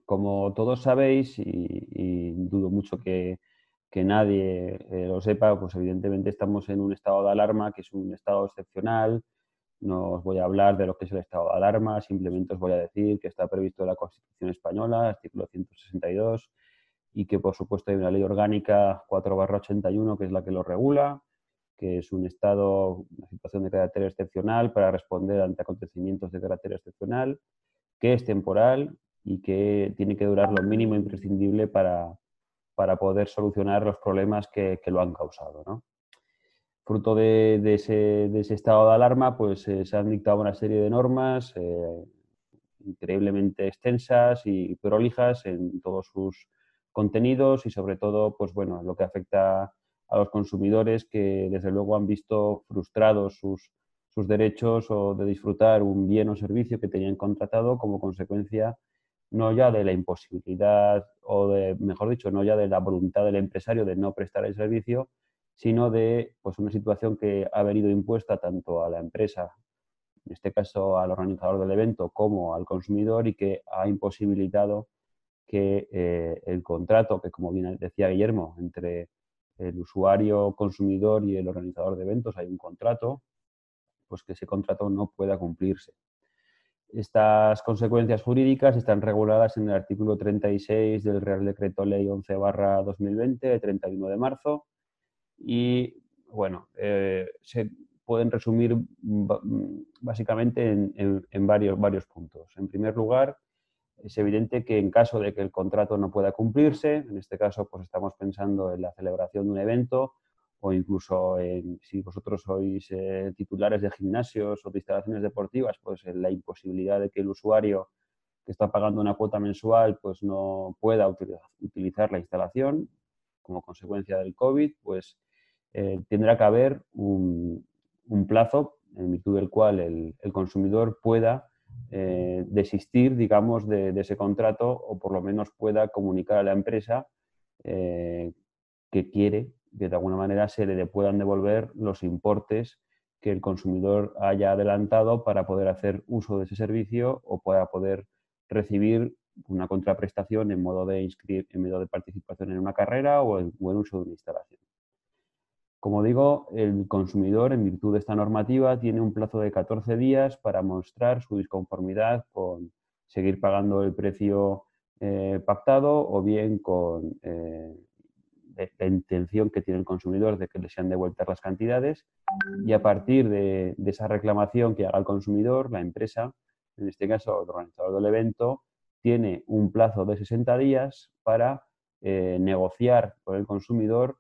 Como todos sabéis, y dudo mucho que, que nadie eh, lo sepa, pues evidentemente estamos en un estado de alarma que es un estado excepcional. No os voy a hablar de lo que es el estado de alarma, simplemente os voy a decir que está previsto en la Constitución Española, artículo 162, y que por supuesto hay una ley orgánica 4-81 que es la que lo regula, que es un estado, una situación de carácter excepcional para responder ante acontecimientos de carácter excepcional, que es temporal y que tiene que durar lo mínimo imprescindible para, para poder solucionar los problemas que, lo han causado. Fruto de, ese, estado de alarma, pues eh, se han dictado una serie de normas eh, increíblemente extensas y prolijas en todos sus contenidos y sobre todo, pues bueno, lo que afecta a los consumidores que desde luego han visto frustrados sus, sus derechos o de disfrutar un bien o servicio que tenían contratado como consecuencia no ya de la imposibilidad o de, mejor dicho, no ya de la voluntad del empresario de no prestar el servicio, sino de pues, una situación que ha venido impuesta tanto a la empresa, en este caso al organizador del evento, como al consumidor y que ha imposibilitado que eh, el contrato, que como bien decía Guillermo, entre el usuario consumidor y el organizador de eventos hay un contrato, pues que ese contrato no pueda cumplirse. Estas consecuencias jurídicas están reguladas en el artículo 36 del Real Decreto Ley 11 2020 de 31 de marzo y bueno, eh, se pueden resumir básicamente en, varios, varios puntos. En primer lugar, es evidente que en caso de que el contrato no pueda cumplirse, en este caso pues estamos pensando en la celebración de un evento o incluso si vosotros sois eh, titulares de gimnasios o de instalaciones deportivas, pues en la imposibilidad de que el usuario que está pagando una cuota mensual pues no pueda utilizar la instalación como consecuencia del COVID, pues eh, tendrá que haber un, plazo en virtud del cual el, consumidor pueda eh, desistir, digamos, de, ese contrato o por lo menos pueda comunicar a la empresa que quiere que de alguna manera se le puedan devolver los importes que el consumidor haya adelantado para poder hacer uso de ese servicio o para poder recibir una contraprestación en modo de, en modo de participación en una carrera o en, o en uso de una instalación. Como digo, el consumidor, en virtud de esta normativa, tiene un plazo de 14 días para mostrar su disconformidad con seguir pagando el precio eh, pactado o bien con eh, la intención que tiene el consumidor de que le sean devueltas las cantidades y a partir de, esa reclamación que haga el consumidor, la empresa, en este caso el organizador del evento, tiene un plazo de 60 días para eh, negociar con el consumidor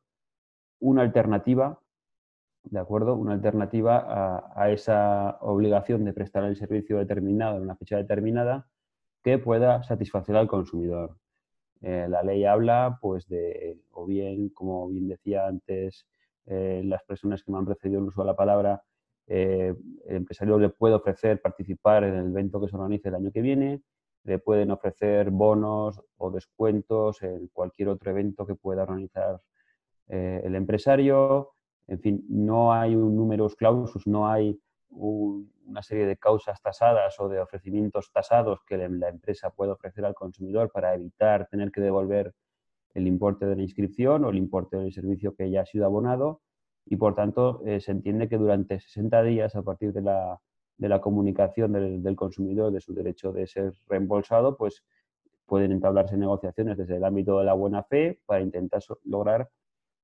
una alternativa, ¿de acuerdo? Una alternativa a, esa obligación de prestar el servicio determinado en una fecha determinada que pueda satisfacer al consumidor. Eh, la ley habla, pues, de, o bien, como bien decía antes, eh, las personas que me han precedido el uso de la palabra, eh, el empresario le puede ofrecer participar en el evento que se organice el año que viene, le pueden ofrecer bonos o descuentos en cualquier otro evento que pueda organizar eh, el empresario, en fin, no hay un números clausus, no hay una serie de causas tasadas o de ofrecimientos tasados que la empresa pueda ofrecer al consumidor para evitar tener que devolver el importe de la inscripción o el importe del servicio que ya ha sido abonado y por tanto eh, se entiende que durante 60 días a partir de la, de la comunicación del, del, consumidor de su derecho de ser reembolsado, pues pueden entablarse negociaciones desde el ámbito de la buena fe para intentar lograr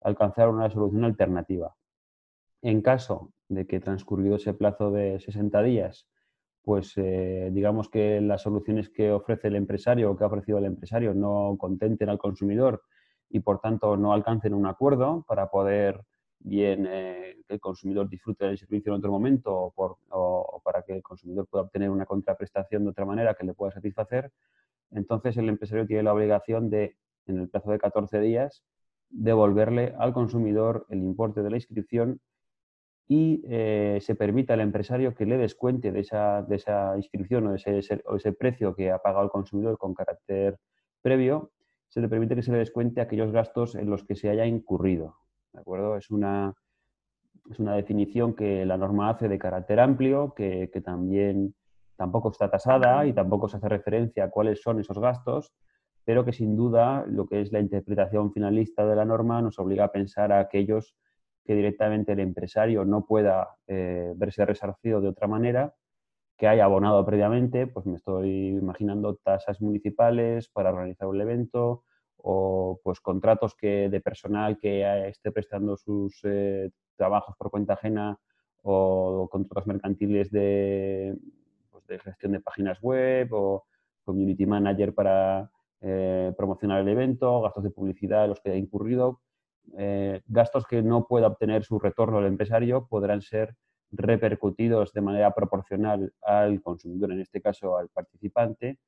alcanzar una solución alternativa. En caso de que transcurrido ese plazo de 60 días, pues eh, digamos que las soluciones que ofrece el empresario o que ha ofrecido el empresario no contenten al consumidor y por tanto no alcancen un acuerdo para poder bien eh, que el consumidor disfrute del servicio en otro momento o, para que el consumidor pueda obtener una contraprestación de otra manera que le pueda satisfacer, entonces el empresario tiene la obligación de, en el plazo de 14 días, devolverle al consumidor el importe de la inscripción y eh, se permita al empresario que le descuente de esa, de esa inscripción o, de ese, o ese precio que ha pagado el consumidor con carácter previo, se le permite que se le descuente aquellos gastos en los que se haya incurrido. ¿De acuerdo? Es una, es una definición que la norma hace de carácter amplio, que, que también tampoco está tasada y tampoco se hace referencia a cuáles son esos gastos, pero que sin duda lo que es la interpretación finalista de la norma nos obliga a pensar a aquellos que directamente el empresario no pueda eh, verse resarcido de otra manera, que haya abonado previamente, pues me estoy imaginando tasas municipales para organizar un evento o pues contratos que, de personal que esté prestando sus eh, trabajos por cuenta ajena o contratos mercantiles de, pues de gestión de páginas web o community manager para eh, promocionar el evento, gastos de publicidad los que ha incurrido, eh, gastos que no pueda obtener su retorno el empresario podrán ser repercutidos de manera proporcional al consumidor, en este caso al participante,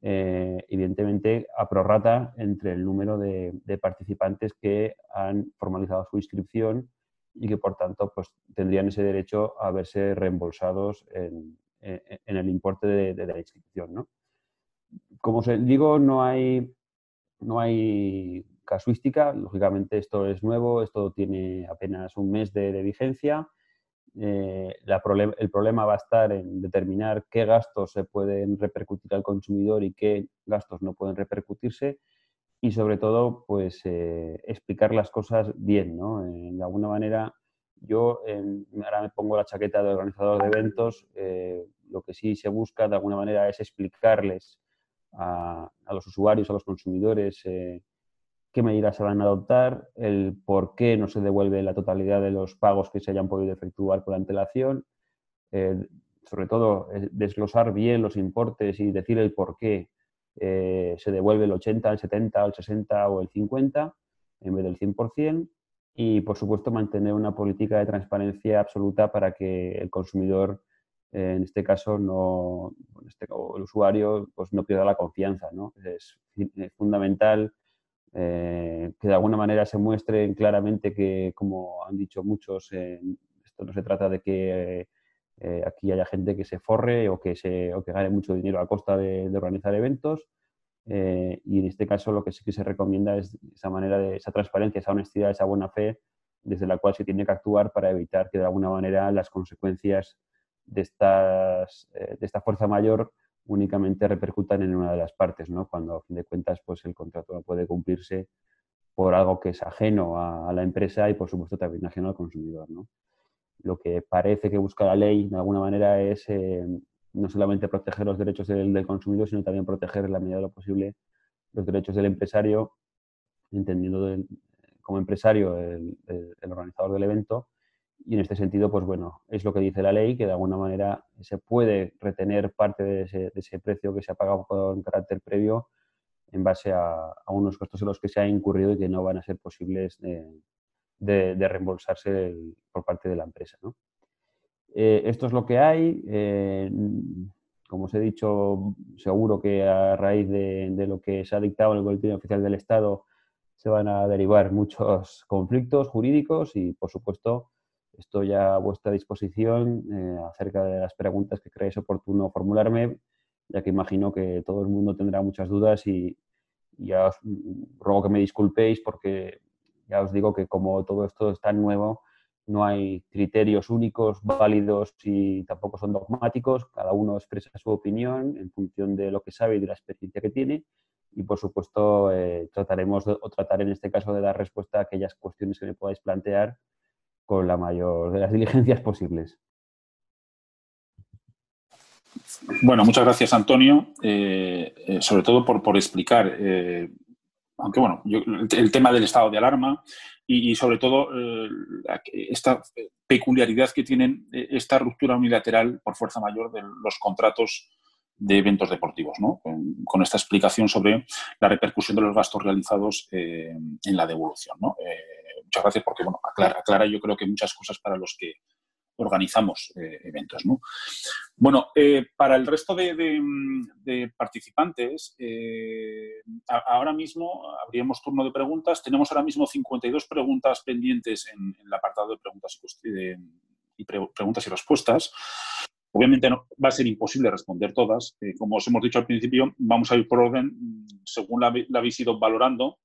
eh, evidentemente a prorrata entre el número de, participantes que han formalizado su inscripción y que por tanto pues, tendrían ese derecho a verse reembolsados en, el importe de, de la inscripción. ¿no? como os digo, no hay, no hay casuística. Lógicamente esto es nuevo, esto tiene apenas un mes de, vigencia. Eh, el problema va a estar en determinar qué gastos se pueden repercutir al consumidor y qué gastos no pueden repercutirse y sobre todo pues eh, explicar las cosas bien. ¿no? de alguna manera yo ahora me pongo la chaqueta de organizador de eventos, eh, lo que sí se busca de alguna manera es explicarles a, los usuarios, a los consumidores, eh, qué medidas se van a adoptar, el por qué no se devuelve la totalidad de los pagos que se hayan podido efectuar por antelación, eh, sobre todo eh, desglosar bien los importes y decir el por qué se devuelve el 80, el 70, el 60 o el 50 en vez del 100% y, por supuesto, mantener una política de transparencia absoluta para que el consumidor en este caso no, este, el usuario pues no pierda la confianza. ¿no? Es, fundamental eh, que de alguna manera se muestre claramente que, como han dicho muchos, esto no se trata de que eh, aquí haya gente que se forre o que, se, o que gane mucho dinero a costa de, organizar eventos. Eh, y en este caso lo que sí que se recomienda es esa manera de esa transparencia, esa honestidad, esa buena fe desde la cual se tiene que actuar para evitar que de alguna manera las consecuencias de, estas, de esta fuerza mayor únicamente repercutan en una de las partes, ¿no? cuando a fin de cuentas pues, el contrato no puede cumplirse por algo que es ajeno a, la empresa y por supuesto también ajeno al consumidor. ¿no? Lo que parece que busca la ley de alguna manera es eh, no solamente proteger los derechos del, consumidor, sino también proteger en la medida de lo posible los derechos del empresario, entendiendo como empresario el, organizador del evento. Y en este sentido, pues bueno, es lo que dice la ley, que de alguna manera se puede retener parte de ese, precio que se ha pagado con carácter previo en base a, unos costos en los que se ha incurrido y que no van a ser posibles de, reembolsarse por parte de la empresa. ¿no? Eh, esto es lo que hay. Eh, como os he dicho, seguro que a raíz de, lo que se ha dictado en el Boletín Oficial del Estado se van a derivar muchos conflictos jurídicos y, por supuesto, estoy a vuestra disposición eh, acerca de las preguntas que creáis oportuno formularme, ya que imagino que todo el mundo tendrá muchas dudas y, ya os ruego que me disculpéis porque ya os digo que como todo esto es tan nuevo, no hay criterios únicos, válidos y tampoco son dogmáticos. Cada uno expresa su opinión en función de lo que sabe y de la experiencia que tiene. Y por supuesto, eh, trataremos o tratar en este caso de dar respuesta a aquellas cuestiones que me podáis plantear con la mayor de las diligencias posibles.
Bueno, muchas gracias, Antonio, eh, eh, sobre todo por, explicar, aunque bueno, el tema del estado de alarma y, sobre todo eh, esta peculiaridad que tienen eh, esta ruptura unilateral por fuerza mayor de los contratos de eventos deportivos, ¿no? con, esta explicación sobre la repercusión de los gastos realizados eh, en la devolución. ¿no? Muchas gracias porque bueno, aclara, aclara yo creo que muchas cosas para los que organizamos eh, eventos. ¿no? Bueno, eh, para el resto de, participantes, eh, ahora mismo habríamos turno de preguntas. Tenemos ahora mismo 52 preguntas pendientes en, el apartado de preguntas y, preguntas y respuestas. Obviamente no, va a ser imposible responder todas. como os hemos dicho al principio, vamos a ir por orden según la, la habéis ido valorando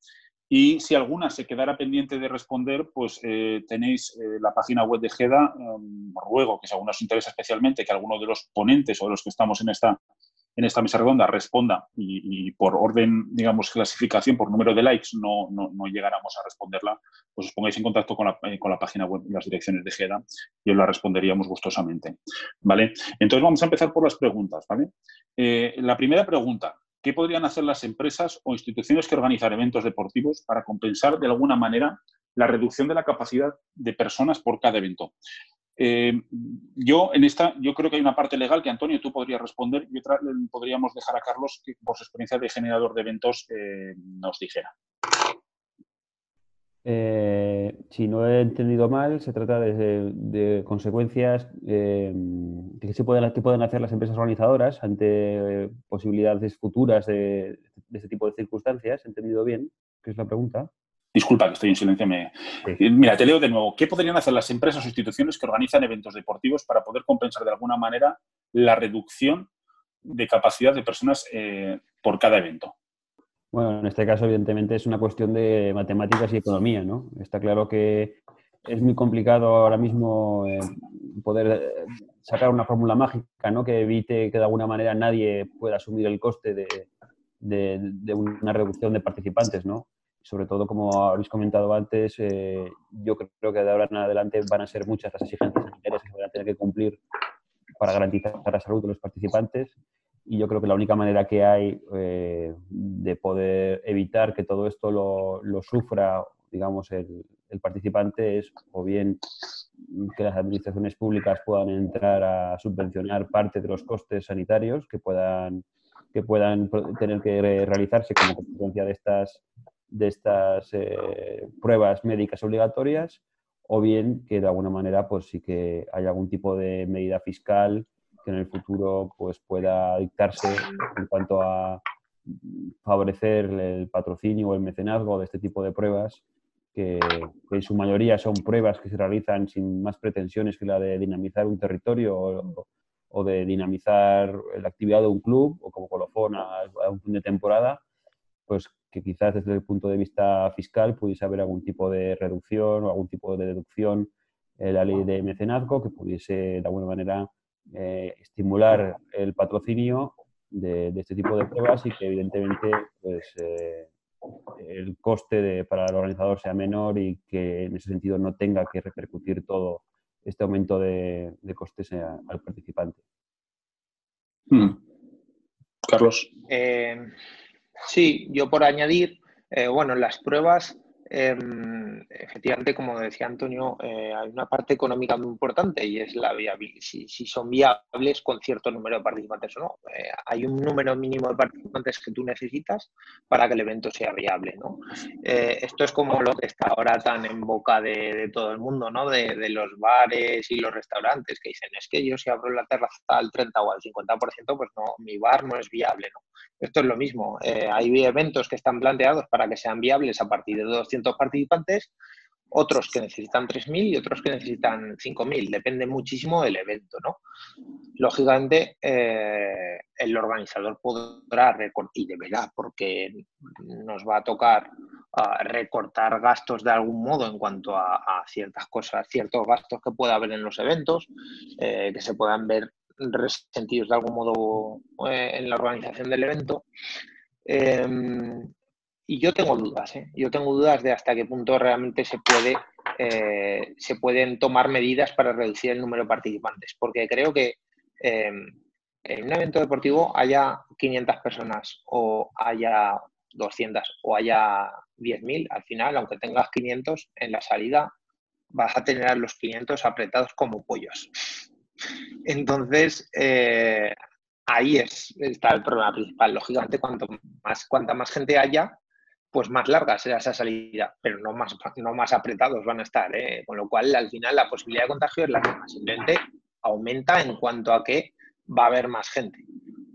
y si alguna se quedara pendiente de responder, pues eh, tenéis eh, la página web de GEDA. Um, ruego que si alguno os interesa especialmente, que alguno de los ponentes o de los que estamos en esta, en esta mesa redonda responda y, por orden, digamos, clasificación, por número de likes, no, no, no llegáramos a responderla, pues os pongáis en contacto con la, eh, con la página web y las direcciones de GEDA y os la responderíamos gustosamente. ¿Vale? Entonces vamos a empezar por las preguntas. ¿vale? la primera pregunta, ¿Qué podrían hacer las empresas o instituciones que organizan eventos deportivos para compensar de alguna manera la reducción de la capacidad de personas por cada evento? Eh, yo en esta, yo creo que hay una parte legal que Antonio tú podrías responder y otra podríamos dejar a Carlos que por su experiencia de generador de eventos eh, nos dijera.
Eh, si no he entendido mal, se trata de, consecuencias eh, que, se pueden, que pueden hacer las empresas organizadoras ante posibilidades futuras de, este tipo de circunstancias. ¿He entendido bien? ¿Qué es la pregunta?
Disculpa que estoy en silencio. Mira, te leo de nuevo. ¿Qué podrían hacer las empresas o instituciones que organizan eventos deportivos para poder compensar de alguna manera la reducción de capacidad de personas eh, por cada evento?
Bueno, en este caso, evidentemente, es una cuestión de matemáticas y economía, ¿no? Está claro que es muy complicado ahora mismo eh, poder eh, sacar una fórmula mágica, ¿no? Que evite que de alguna manera nadie pueda asumir el coste de, una reducción de participantes, ¿no? Sobre todo, como habéis comentado antes, eh, yo creo que de ahora en adelante van a ser muchas las exigencias sanitarias que van a tener que cumplir para garantizar la salud de los participantes y yo creo que la única manera que hay eh, de poder evitar que todo esto lo, lo sufra, digamos, el, el, participante es o bien que las administraciones públicas puedan entrar a subvencionar parte de los costes sanitarios que puedan, que puedan tener que realizarse como consecuencia de estas, de estas eh, pruebas médicas obligatorias, o bien que de alguna manera pues sí que haya algún tipo de medida fiscal que en el futuro pues, pueda dictarse en cuanto a favorecer el patrocinio o el mecenazgo de este tipo de pruebas, que, en su mayoría son pruebas que se realizan sin más pretensiones que la de dinamizar un territorio o, de dinamizar la actividad de un club o como colofón a, un fin de temporada pues que quizás desde el punto de vista fiscal pudiese haber algún tipo de reducción o algún tipo de deducción en la ley de mecenazgo que pudiese de alguna manera eh, estimular el patrocinio de, este tipo de pruebas y que evidentemente pues, eh, el coste para el organizador sea menor y que en ese sentido no tenga que repercutir todo este aumento de, costes al participante.
Hmm. Carlos.
Eh, sí, yo por añadir, eh, bueno, las pruebas Em, efectivamente, como decía Antonio, eh, hay una parte económica muy importante y es la viabilidad, si, son viables con cierto número de participantes o no. Eh, hay un número mínimo de participantes que tú necesitas para que el evento sea viable. ¿no? Eh, esto es como lo que está ahora tan en boca de, todo el mundo, ¿no? De, los bares y los restaurantes que dicen, es que yo si abro la terraza al 30 o al 50%, pues no, mi bar no es viable. ¿no? Esto es lo mismo. hay eventos que están planteados para que sean viables a partir de 200 participantes, otros que necesitan 3.000 y otros que necesitan 5.000. Depende muchísimo del evento, ¿no? Lógicamente, eh, el organizador podrá recortar, y deberá, porque nos va a tocar ah, recortar gastos de algún modo en cuanto a, ciertas cosas, ciertos gastos que pueda haber en los eventos, eh, que se puedan ver resentidos de algún modo eh, en la organización del evento. Y yo tengo dudas, ¿eh? yo tengo dudas de hasta qué punto realmente se puede eh, se pueden tomar medidas para reducir el número de participantes, porque creo que em, en un evento deportivo haya 500 personas o haya 200 o haya 10.000, al final, aunque tengas 500 en la salida, vas a tener a los 500 apretados como pollos. Entonces, eh, ahí es, está el problema principal. Lógicamente, cuanto más, cuanta más gente haya, pues más larga será esa salida, pero no más, no más apretados van a estar. ¿eh? Con lo cual, al final, la posibilidad de contagio es la misma, simplemente aumenta en cuanto a que va a haber más gente.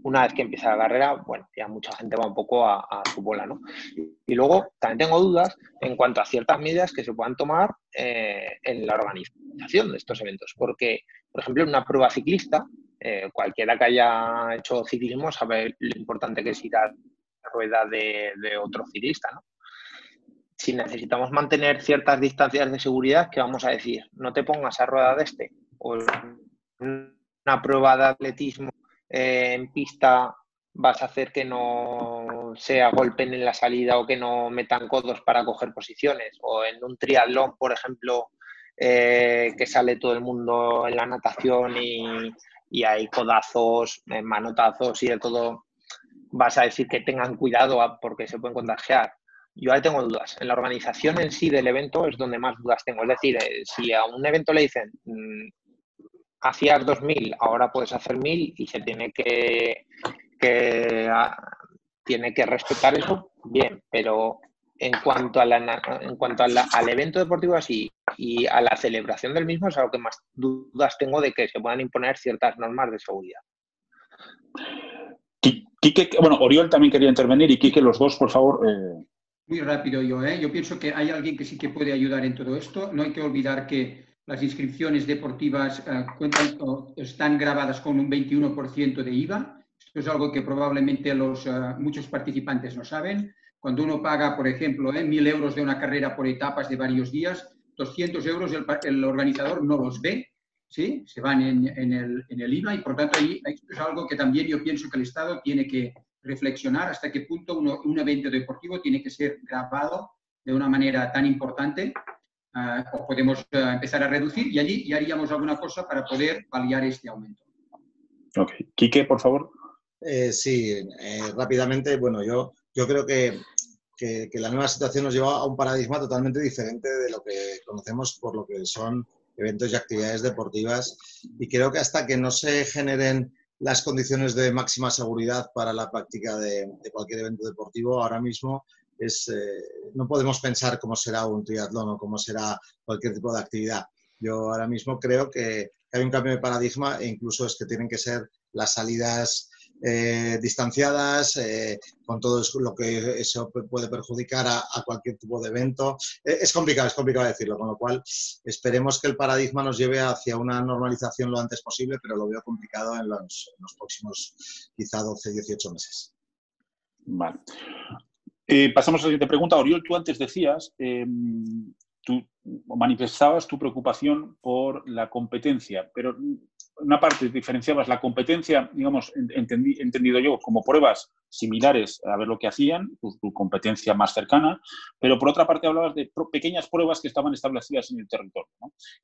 Una vez que empieza la carrera, bueno, ya mucha gente va un poco a, su bola, ¿no? Y luego también tengo dudas en cuanto a ciertas medidas que se puedan tomar eh, en la organización de estos eventos, porque, por ejemplo, en una prueba ciclista, eh, cualquiera que haya hecho ciclismo sabe lo importante que es ir a rueda de, otro ciclista, ¿no? Si necesitamos mantener ciertas distancias de seguridad, ¿qué vamos a decir? No te pongas a rueda de este. O una prueba de atletismo eh, en pista vas a hacer que no sea golpen en la salida o que no metan codos para coger posiciones. O en un triatlón, por ejemplo, eh, que sale todo el mundo en la natación y, y hay codazos, eh, manotazos y de todo vas a decir que tengan cuidado porque se pueden contagiar. Yo ahí tengo dudas. En la organización en sí del evento es donde más dudas tengo. Es decir, eh, si a un evento le dicen mm, hacías 2.000, ahora puedes hacer 1.000 y se tiene que, ah, tiene que respetar eso, bien, pero en cuanto, a en cuanto al evento deportivo así y a la celebración del mismo es algo que más dudas tengo de que se puedan imponer ciertas normas de seguridad.
Quique, bueno, Oriol también quería intervenir y Quique, los dos, por favor. Eh.
Muy rápido yo, ¿eh? Yo pienso que hay alguien que sí que puede ayudar en todo esto. No hay que olvidar que las inscripciones deportivas eh, están grabadas con un 21% de IVA. Esto es algo que probablemente los, muchos participantes no saben. Cuando uno paga, por ejemplo, eh, 1.000 euros de una carrera por etapas de varios días, 200 euros el organizador no los ve ¿sí? se van en, el, IVA y por tanto ahí es algo que también yo pienso que el Estado tiene que reflexionar hasta qué punto un evento deportivo tiene que ser grabado de una manera tan importante ah, o podemos ah, empezar a reducir y allí ya haríamos alguna cosa para poder paliar este aumento.
Ok. Quique, por favor.
Eh, sí, eh, rápidamente, bueno, yo, yo creo que, que, que, la nueva situación nos lleva a un paradigma totalmente diferente de lo que conocemos por lo que son eventos y actividades deportivas. Y creo que hasta que no se generen las condiciones de máxima seguridad para la práctica de, cualquier evento deportivo, ahora mismo es, eh, no podemos pensar cómo será un triatlón o cómo será cualquier tipo de actividad. Yo ahora mismo creo que hay un cambio de paradigma e incluso es que tienen que ser las salidas eh, distanciadas, eh, con todo lo que eso puede perjudicar a, cualquier tipo de evento. Eh, es complicado, es complicado decirlo, con lo cual esperemos que el paradigma nos lleve hacia una normalización lo antes posible, pero lo veo complicado en los, próximos quizá 12, 18 meses.
Vale. Pasamos a la siguiente pregunta. Oriol, tú antes decías, em, tú manifestabas tu preocupación por la competencia, pero una parte diferenciabas la competencia, digamos, entendido yo, como pruebas similares a ver lo que hacían, tu, competencia más cercana, pero por otra parte hablabas de pequeñas pruebas que estaban establecidas en el territorio.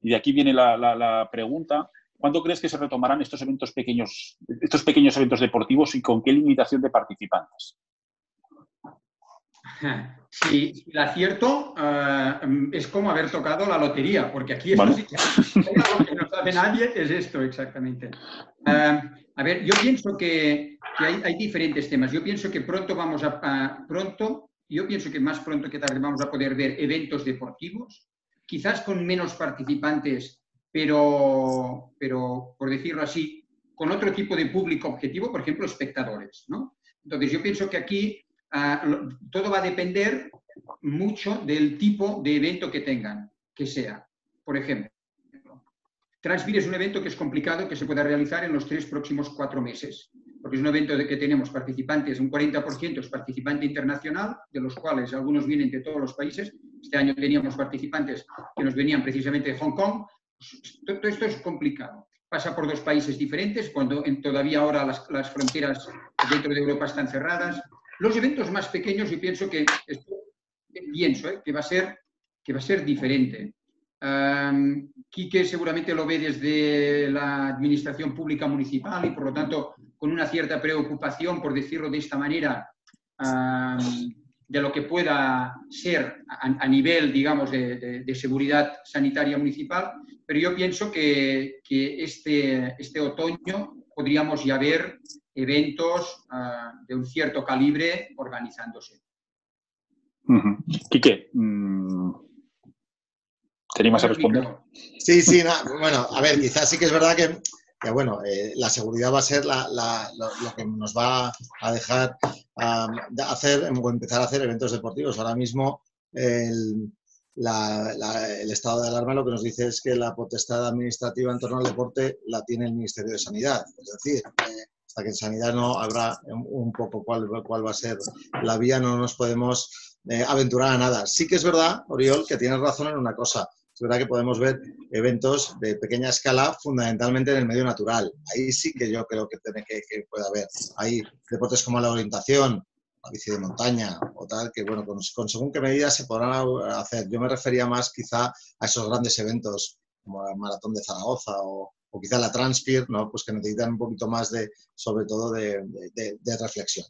Y de aquí viene la, pregunta, ¿cuándo crees que se retomarán estos eventos pequeños, estos pequeños eventos deportivos y con qué limitación de participantes?
Si, el acierto eh, es como haber tocado la lotería, porque aquí esto sí que, que no sabe nadie es esto exactamente. Eh, a ver, yo pienso que, hay, diferentes temas. Yo pienso que pronto vamos a, pronto, yo pienso que más pronto que tarde vamos a poder ver eventos deportivos, quizás con menos participantes, pero, pero por decirlo así, con otro tipo de público objetivo, por ejemplo, espectadores, ¿no? Entonces, yo pienso que aquí Todo va a depender mucho del tipo de evento que tengan, que sea. Por ejemplo, Transvir es un evento que es complicado que se pueda realizar en los tres próximos cuatro meses, porque es un evento de que tenemos participantes, un 40% es participante internacional, de los cuales algunos vienen de todos los países. Este año teníamos participantes que nos venían precisamente de Hong Kong. Pues, todo esto es complicado. Pasa por dos países diferentes, cuando todavía ahora las fronteras dentro de Europa están cerradas. Los eventos más pequeños, yo pienso que, pienso, ¿eh? que, va a ser, que va a ser diferente. Quique seguramente lo ve desde la administración pública municipal y por lo tanto con una cierta preocupación, por decirlo de esta manera, de lo que pueda ser a, nivel, digamos, de, seguridad sanitaria municipal, pero yo pienso que, que este, este otoño podríamos ya ver eventos ah, de un cierto calibre organizándose.
Quique, mm, ¿teníamos a responder?
Sí, sí, bueno, a ver, quizás sí que es verdad que, bueno, eh, la seguridad va a ser lo, que nos va a dejar hacer o empezar a hacer eventos deportivos. Ahora mismo el, estado de alarma lo que nos dice es que la potestad administrativa en torno al deporte la tiene el Ministerio de Sanidad. Es decir, eh, hasta que en sanidad no habrá un poco cuál, cuál va a ser la vía, no nos podemos eh, aventurar a nada. Sí que es verdad, Oriol, que tienes razón en una cosa. Es verdad que podemos ver eventos de pequeña escala, fundamentalmente en el medio natural. Ahí sí que yo creo que, tiene que, puede haber. Hay deportes como la orientación, la bici de montaña o tal, que bueno, con, con, según qué medidas se podrán hacer. Yo me refería más quizá a esos grandes eventos como el Maratón de Zaragoza o, o quizá la Transpir, ¿no? pues que necesitan un poquito más de, sobre todo, de, reflexión.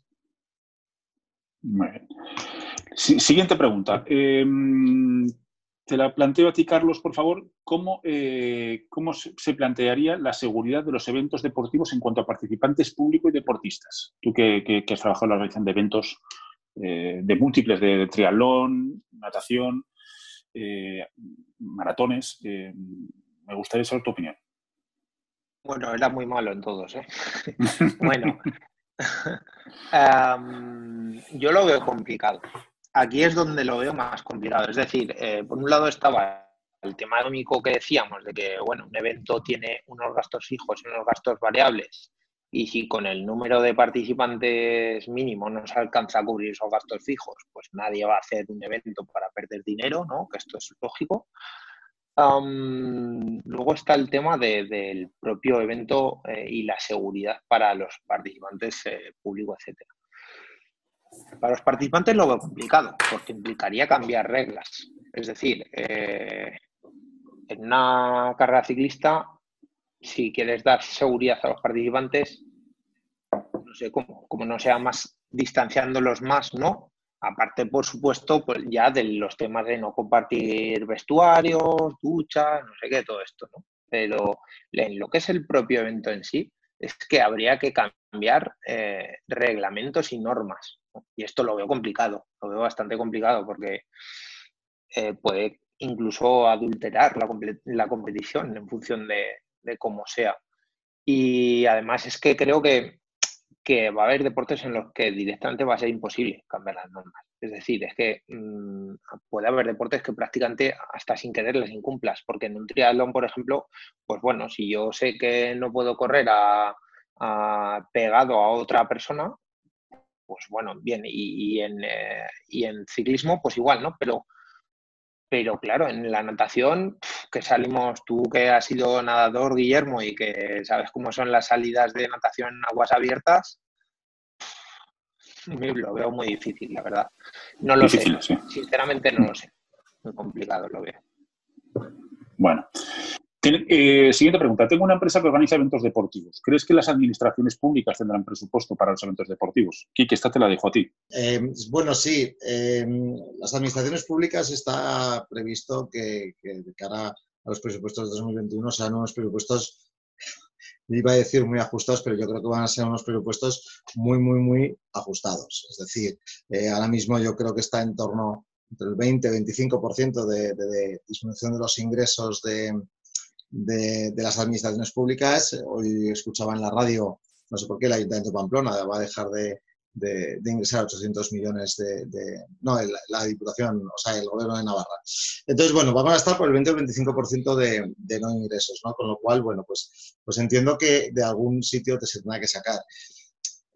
siguiente pregunta. Em, te la planteo a ti, Carlos, por favor. ¿Cómo, eh, cómo se plantearía la seguridad de los eventos deportivos en cuanto a participantes públicos y deportistas? Tú que, has trabajado en la organización de eventos eh, de múltiples, de, triatlón, natación, eh, maratones, me gustaría saber tu opinión.
Bueno, era muy malo en todos, ¿eh? bueno, yo lo veo complicado. Aquí es donde lo veo más complicado. Es decir, eh, por un lado estaba el tema económico que decíamos, de que bueno, un evento tiene unos gastos fijos y unos gastos variables, y si con el número de participantes mínimo no se alcanza a cubrir esos gastos fijos, pues nadie va a hacer un evento para perder dinero, ¿no? Que esto es lógico luego está el tema del propio evento eh, y la seguridad para los participantes eh, públicos, etc. Para los participantes lo veo complicado, porque implicaría cambiar reglas. Es decir, eh, en una carrera ciclista, si quieres dar seguridad a los participantes, no sé cómo, como no sea más distanciándolos más, ¿no? Aparte, por supuesto, pues ya de los temas de no compartir vestuarios, duchas, no sé qué, todo esto, ¿no? Pero en lo que es el propio evento en sí, es que habría que cambiar eh, reglamentos y normas. Y esto lo veo complicado, lo veo bastante complicado porque eh, puede incluso adulterar la, competición en función de, de cómo sea. Y además es que creo que que va a haber deportes en los que directamente va a ser imposible cambiar las normas. Es decir, es que mm, puede haber deportes que prácticamente hasta sin querer les incumplas, porque en un triatlón, por ejemplo, pues bueno, si yo sé que no puedo correr a, pegado a otra persona, pues bueno, bien, y, en, eh, y en ciclismo, pues igual, ¿no? Pero, pero claro, en la natación, que salimos, tú que has sido nadador, Guillermo, y que sabes cómo son las salidas de natación en aguas abiertas, lo veo muy difícil, la verdad. No lo sé. Sinceramente no lo sé. Muy complicado lo veo.
Bueno, eh, siguiente pregunta. Tengo una empresa que organiza eventos deportivos. ¿Crees que las administraciones públicas tendrán presupuesto para los eventos deportivos? Kiki, esta te la dejo a ti.
Eh, bueno, sí. Eh, las administraciones públicas está previsto que, de cara a los presupuestos de 2021 sean unos presupuestos, iba a decir muy ajustados, pero yo creo que van a ser unos presupuestos muy, muy, muy ajustados. Es decir, ahora mismo yo creo que está en torno entre el 20-25% de, de disminución de los ingresos de, de, las administraciones públicas. Hoy escuchaba en la radio, no sé por qué, el Ayuntamiento de Pamplona va a dejar de, ingresar 800 millones de, no, la, Diputación, o sea, el Gobierno de Navarra. Entonces, bueno, vamos a estar por el 20 o 25% de, de no ingresos, ¿no? Con lo cual, bueno, pues, pues entiendo que de algún sitio te se tendrá que sacar.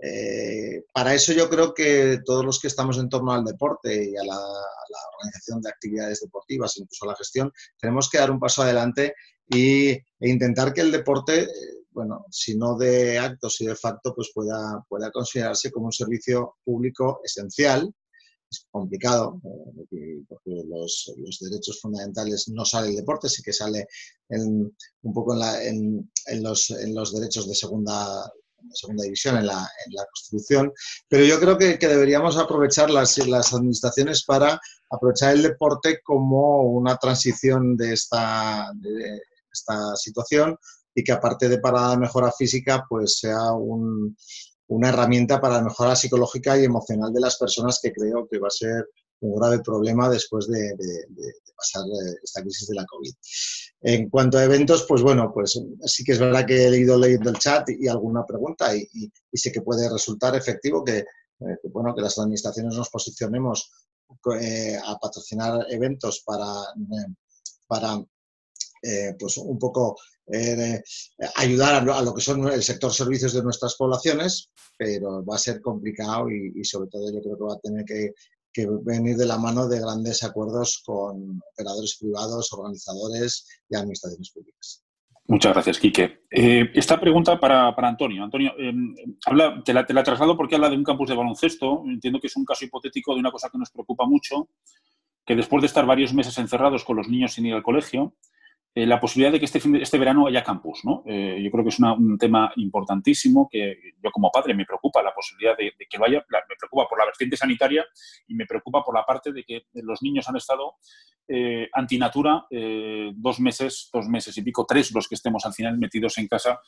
Eh, para eso yo creo que todos los que estamos en torno al deporte y a la, organización de actividades deportivas, incluso a la gestión, tenemos que dar un paso adelante y, e intentar que el deporte, eh, bueno, si no de acto, si de facto, pues pueda, pueda considerarse como un servicio público esencial. Es complicado, eh, porque los, derechos fundamentales no sale el deporte, sí que sale un poco en, los, en los derechos de segunda segunda división en la, en la Constitución, pero yo creo que, que deberíamos aprovechar las, las, administraciones para aprovechar el deporte como una transición de esta, de esta situación y que aparte de para la mejora física, pues sea un, una herramienta para la mejora psicológica y emocional de las personas que creo que va a ser un grave problema después de, pasar eh, esta crisis de la COVID. En cuanto a eventos, pues bueno, pues sí que es verdad que he leído leyendo el chat y, alguna pregunta y, sé que puede resultar efectivo que, eh, bueno, que las administraciones nos posicionemos eh, a patrocinar eventos para, para pues un poco ayudar a lo, que son el sector servicios de nuestras poblaciones, pero va a ser complicado y, sobre todo yo creo que va a tener que, que venir de la mano de grandes acuerdos con operadores privados, organizadores y administraciones públicas.
Muchas gracias, Quique. Eh, esta pregunta para, Antonio. Antonio, eh, te, la, te la traslado porque habla de un campus de baloncesto. Entiendo que es un caso hipotético de una cosa que nos preocupa mucho, que después de estar varios meses encerrados con los niños sin ir al colegio, eh, la posibilidad de que este, este verano haya campus. ¿no? Eh, yo creo que es un tema importantísimo que yo como padre me preocupa la posibilidad de, que vaya, me preocupa por la vertiente sanitaria y me preocupa por la parte de que los niños han estado eh, antinatura dos meses, dos meses y pico, tres los que estemos al final metidos en casa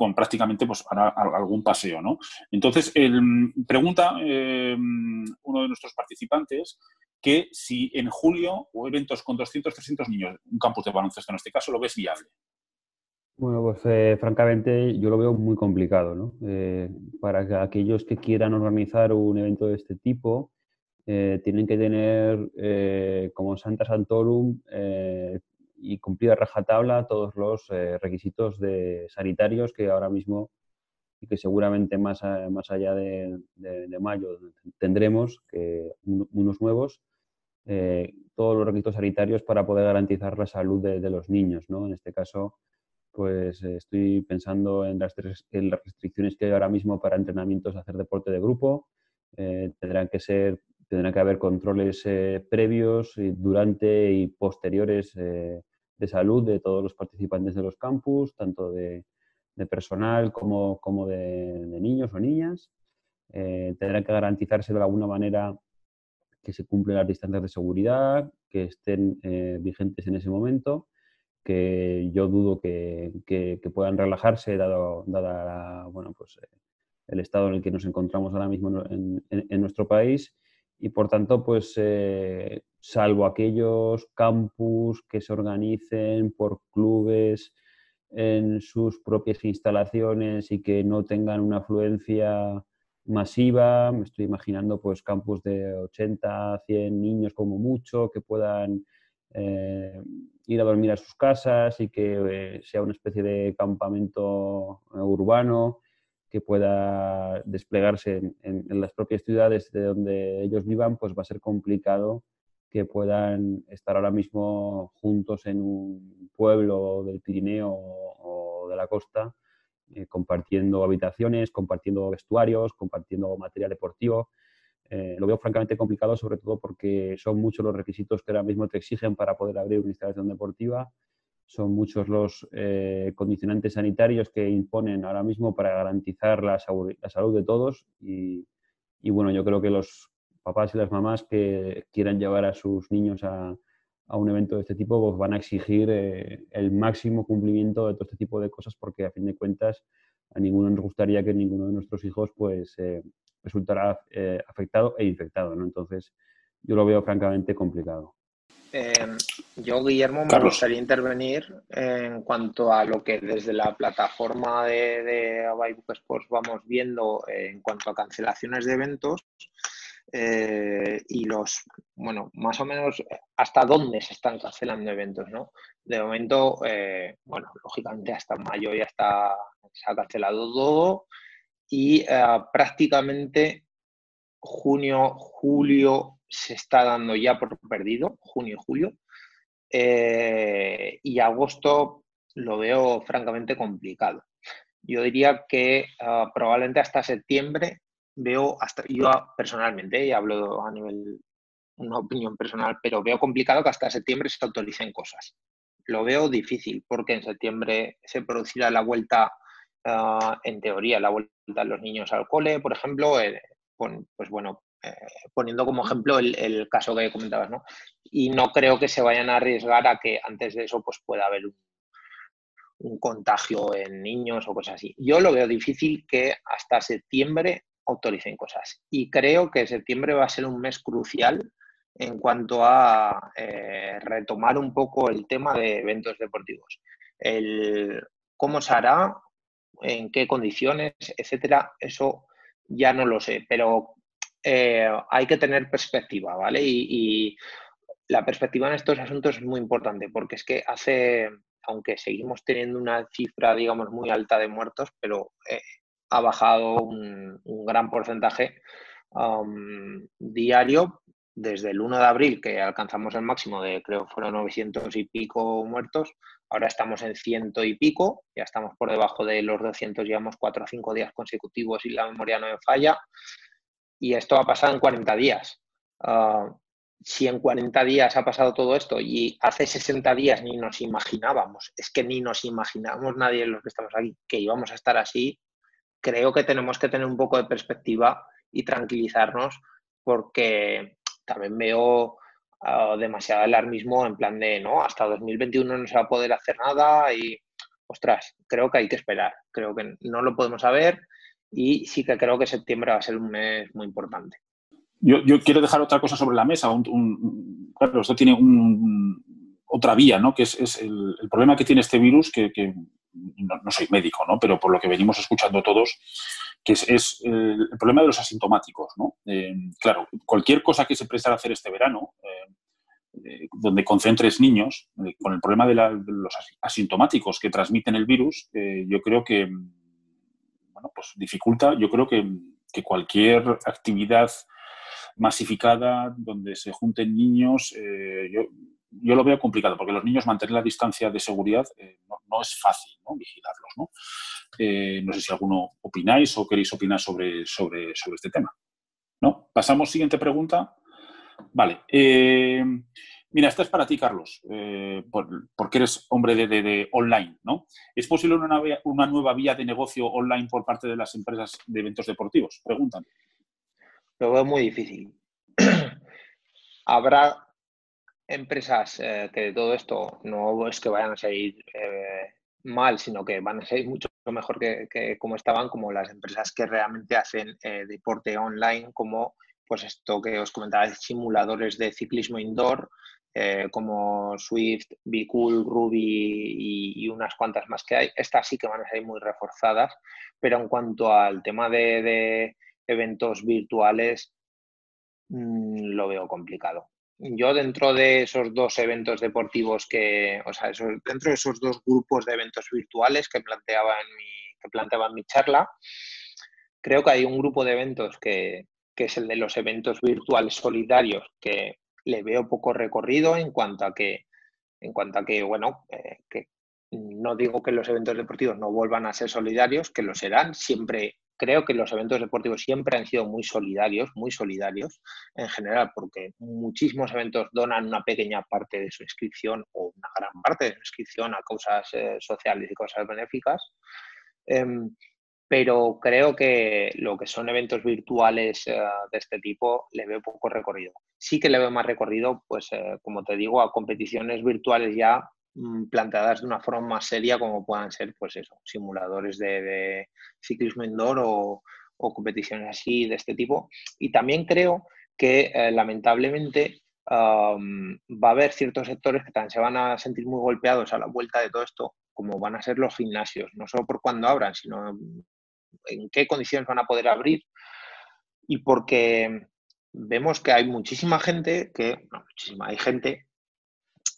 con prácticamente pues, para algún paseo. ¿no? Entonces, pregunta uno de nuestros participantes que si en julio o eventos con 200, 300 niños, un campus de baloncesto en este caso, lo ves viable.
Bueno, pues eh, francamente yo lo veo muy complicado, ¿no? Eh, para aquellos que quieran organizar un evento de este tipo, eh, tienen que tener como Santa Santorum y cumplir a rajatabla todos los requisitos de sanitarios que ahora mismo y que seguramente más, más allá de, de mayo tendremos que unos nuevos eh, todos los requisitos sanitarios para poder garantizar la salud de, los niños. ¿no? En este caso, pues eh, estoy pensando en las, en las, restricciones que hay ahora mismo para entrenamientos de hacer deporte de grupo. Eh, tendrán que ser tendrán que haber controles previos y durante y posteriores de salud de todos los participantes de los campus, tanto de, personal como, como de, niños o niñas. tendrán que garantizarse de alguna manera que se cumplen las distancias de seguridad, que estén eh, vigentes en ese momento, que yo dudo que, puedan relajarse dado, dada bueno, pues, eh, el estado en el que nos encontramos ahora mismo en, nuestro país y por tanto, pues eh, salvo aquellos campus que se organicen por clubes en sus propias instalaciones y que no tengan una afluencia masiva, me estoy imaginando pues campus de 80, 100 niños como mucho que puedan eh, ir a dormir a sus casas y que eh, sea una especie de campamento urbano que pueda desplegarse en, las propias ciudades de donde ellos vivan, pues va a ser complicado que puedan estar ahora mismo juntos en un pueblo del Pirineo o de la costa, eh, compartiendo habitaciones, compartiendo vestuarios, compartiendo material deportivo. Eh, lo veo francamente complicado, sobre todo porque son muchos los requisitos que ahora mismo te exigen para poder abrir una instalación deportiva son muchos los eh, condicionantes sanitarios que imponen ahora mismo para garantizar la, salud de todos y, bueno, yo creo que los papás y las mamás que quieran llevar a sus niños a, un evento de este tipo pues van a exigir eh, el máximo cumplimiento de todo este tipo de cosas porque a fin de cuentas a ninguno nos gustaría que ninguno de nuestros hijos pues eh, resultara afectado e infectado, ¿no? Entonces yo lo veo francamente complicado.
Em, yo, Guillermo, me gustaría intervenir en cuanto a lo que desde la plataforma de, de Sports vamos viendo en cuanto a cancelaciones de eventos eh, y los, bueno, más o menos hasta dónde se están cancelando eventos, ¿no? De momento, eh, bueno, lógicamente hasta mayo ya está, se ha cancelado todo y eh, prácticamente junio, julio, se está dando ya por perdido, junio y julio. Eh, y agosto lo veo francamente complicado. Yo diría que ah, probablemente hasta septiembre veo, hasta yo personalmente, y hablo a nivel, una opinión personal, pero veo complicado que hasta septiembre se autoricen cosas. Lo veo difícil porque en septiembre se producirá la vuelta, ah, en teoría, la vuelta de los niños al cole, por ejemplo, eh, pues bueno, eh, poniendo como ejemplo el, caso que comentabas, ¿no? Y no creo que se vayan a arriesgar a que antes de eso pues pueda haber un, contagio en niños o cosas así. Yo lo veo difícil que hasta septiembre autoricen cosas. Y creo que septiembre va a ser un mes crucial en cuanto a eh, retomar un poco el tema de eventos deportivos. El cómo se hará, en qué condiciones, etcétera, eso ya no lo sé, pero eh, hay que tener perspectiva, ¿vale? Y, la perspectiva en estos asuntos es muy importante porque es que hace, aunque seguimos teniendo una cifra, digamos, muy alta de muertos, pero eh, ha bajado un, gran porcentaje diario desde el 1 de abril, que alcanzamos el máximo de, creo, fueron 900 y pico muertos, ahora estamos en ciento y pico, ya estamos por debajo de los 200, llevamos cuatro o cinco días consecutivos y la memoria no me falla y esto ha pasado en 40 días. Ah, si en 40 días ha pasado todo esto y hace 60 días ni nos imaginábamos, es que ni nos imaginábamos nadie los que estamos aquí que íbamos a estar así, creo que tenemos que tener un poco de perspectiva y tranquilizarnos porque también veo uh, demasiado alarmismo en plan de, no, hasta 2021 no se va a poder hacer nada y, ostras, creo que hay que esperar, creo que no lo podemos saber y sí que creo que septiembre va a ser un mes muy importante.
Yo, quiero dejar otra cosa sobre la mesa. claro, esto tiene otra vía, ¿no? Que es, el, problema que tiene este virus, que, no, soy médico, ¿no? Pero por lo que venimos escuchando todos, que es, el, problema de los asintomáticos, ¿no? Eh, claro, cualquier cosa que se preste a hacer este verano, eh, eh, donde concentres niños, con el problema de, de, los asintomáticos que transmiten el virus, yo creo que pues dificulta, yo creo que, cualquier actividad masificada donde se junten niños, eh, yo, lo veo complicado, porque los niños mantener la distancia de seguridad eh, no, es fácil ¿no? vigilarlos. ¿no? Eh, no sé si alguno opináis o queréis opinar sobre, sobre, sobre este tema. ¿No? Pasamos, siguiente pregunta. Vale. Mira, esta es para ti, Carlos, eh, porque eres hombre de, online, ¿no? ¿Es posible una, nueva vía de negocio online por parte de las empresas de eventos deportivos? Preguntan.
Lo veo muy difícil. Habrá empresas eh, que de todo esto no es que vayan a salir eh, mal, sino que van a salir mucho mejor que, que, como estaban, como las empresas que realmente hacen deporte online, como pues esto que os comentaba, simuladores de ciclismo indoor, eh, como Swift, Cool, Ruby y, unas cuantas más que hay. Estas sí que van a ser muy reforzadas, pero en cuanto al tema de, eventos virtuales, mm, lo veo complicado. Yo dentro de esos dos eventos deportivos que, o sea, dentro de esos dos grupos de eventos virtuales que planteaba en mi, que planteaba en mi charla, creo que hay un grupo de eventos que, es el de los eventos virtuales solidarios, que le veo poco recorrido en cuanto a que, en cuanto a que bueno, eh, que no digo que los eventos deportivos no vuelvan a ser solidarios, que lo serán, siempre creo que los eventos deportivos siempre han sido muy solidarios, muy solidarios en general, porque muchísimos eventos donan una pequeña parte de su inscripción o una gran parte de su inscripción a causas eh, sociales y cosas benéficas. Em, pero creo que lo que son eventos virtuales eh, de este tipo le veo poco recorrido. Sí que le veo más recorrido, pues eh, como te digo, a competiciones virtuales ya Mm, planteadas de una forma más seria como puedan ser, pues eso, simuladores de, ciclismo indoor o, competiciones así de este tipo. Y también creo que eh, lamentablemente va a haber ciertos sectores que también se van a sentir muy golpeados a la vuelta de todo esto, como van a ser los gimnasios, no solo por cuándo abran, sino en qué condiciones van a poder abrir y porque vemos que hay muchísima gente que, no, muchísima, hay gente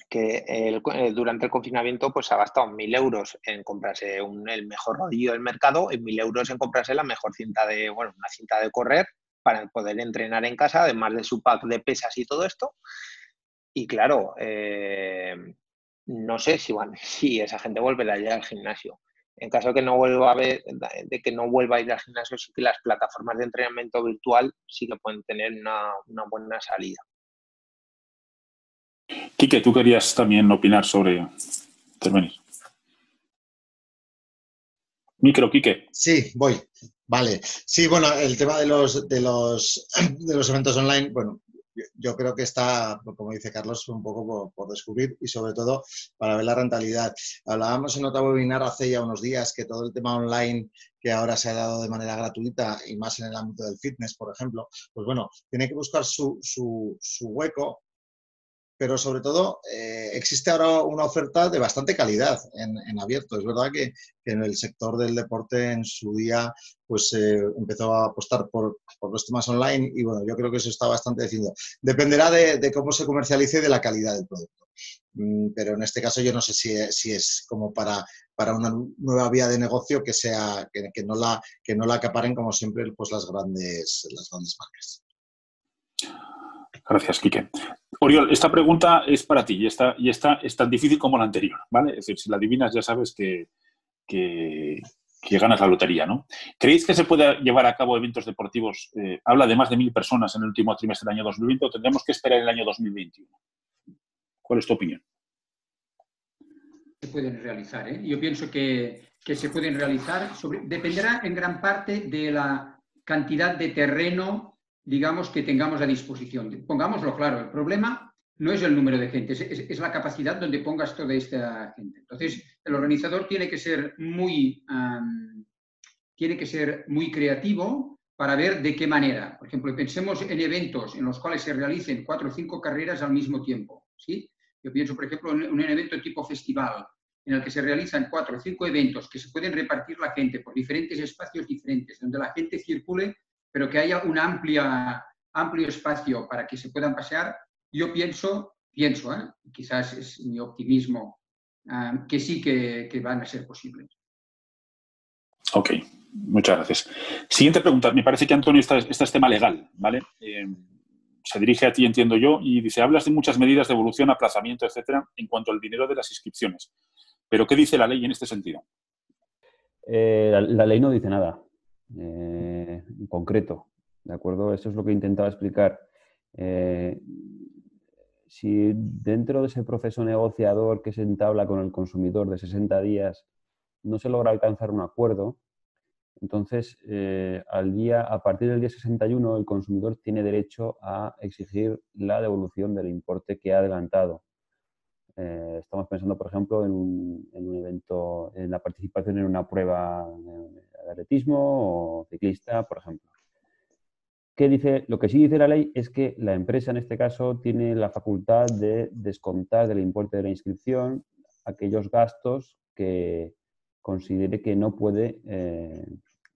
que eh, durante el confinamiento pues ha gastado mil euros en comprarse el mejor rodillo del mercado y mil euros en comprarse la mejor cinta de, bueno, una cinta de correr para poder entrenar en casa, además de su pack de pesas y todo esto. Y claro, eh, no sé si, si esa gente volverá a ir al gimnasio. En caso de que no vuelva a ver, de que no vuelva a ir al gimnasio, sí que las plataformas de entrenamiento virtual sí que pueden tener una buena salida.
Quique, tú querías también opinar sobre intervenir. Micro, Quique.
Sí, voy. Vale. Sí, bueno, el tema de los, de los, de los eventos online, bueno, yo creo que está, como dice Carlos, un poco por, descubrir y sobre todo para ver la rentabilidad. Hablábamos en otro webinar hace ya unos días que todo el tema online que ahora se ha dado de manera gratuita y más en el ámbito del fitness, por ejemplo, pues bueno, tiene que buscar su, su, su hueco pero sobre todo eh, existe ahora una oferta de bastante calidad en, abierto. Es verdad que, en el sector del deporte en su día pues eh, empezó a apostar por, los temas online y bueno, yo creo que eso está bastante decidido. Dependerá de, cómo se comercialice y de la calidad del producto. Mm, pero en este caso yo no sé si es, si es como para, para una nueva vía de negocio que sea que, no la que no la acaparen como siempre pues las grandes las grandes marcas.
Gracias, Quique. Oriol, esta pregunta es para ti y esta, y esta es tan difícil como la anterior, ¿vale? Es decir, si la adivinas ya sabes que, que, ganas la lotería, ¿no? ¿Creéis que se puede llevar a cabo eventos deportivos? Eh, habla de más de mil personas en el último trimestre del año 2020 o tendremos que esperar el año 2021? ¿Cuál es tu opinión?
Se pueden realizar, ¿eh? Yo pienso que, se pueden realizar, dependerá en gran parte de la cantidad de terreno digamos, que tengamos a disposición. Pongámoslo claro, el problema no es el número de gente, es, la capacidad donde pongas toda esta gente. Entonces, el organizador tiene que ser muy, tiene que ser muy creativo para ver de qué manera. Por ejemplo, pensemos en eventos en los cuales se realicen cuatro o cinco carreras al mismo tiempo. ¿sí? Yo pienso, por ejemplo, en un evento tipo festival, en el que se realizan cuatro o cinco eventos que se pueden repartir la gente por diferentes espacios diferentes, donde la gente circule pero que haya un amplia, amplio espacio para que se puedan pasear, yo pienso, pienso, ¿eh? quizás es mi optimismo, ah, que sí que, van a ser posibles.
Ok, muchas gracias. Siguiente pregunta. Me parece que Antonio está, este tema legal, ¿vale? Eh, se dirige a ti, entiendo yo, y dice, hablas de muchas medidas de evolución, aplazamiento, etcétera, en cuanto al dinero de las inscripciones. Pero, ¿qué dice la ley en este sentido?
Eh, la, ley no dice nada. Eh, en concreto. ¿De acuerdo? Eso es lo que intentaba explicar. Eh, si dentro de ese proceso negociador que se entabla con el consumidor de 60 días no se logra alcanzar un acuerdo, entonces eh, al día, a partir del día 61 el consumidor tiene derecho a exigir la devolución del importe que ha adelantado. Estamos pensando, por ejemplo, en un, en un, evento, en la participación en una prueba de atletismo o ciclista, por ejemplo. ¿Qué dice? Lo que sí dice la ley es que la empresa, en este caso, tiene la facultad de descontar del importe de la inscripción aquellos gastos que considere que no puede eh,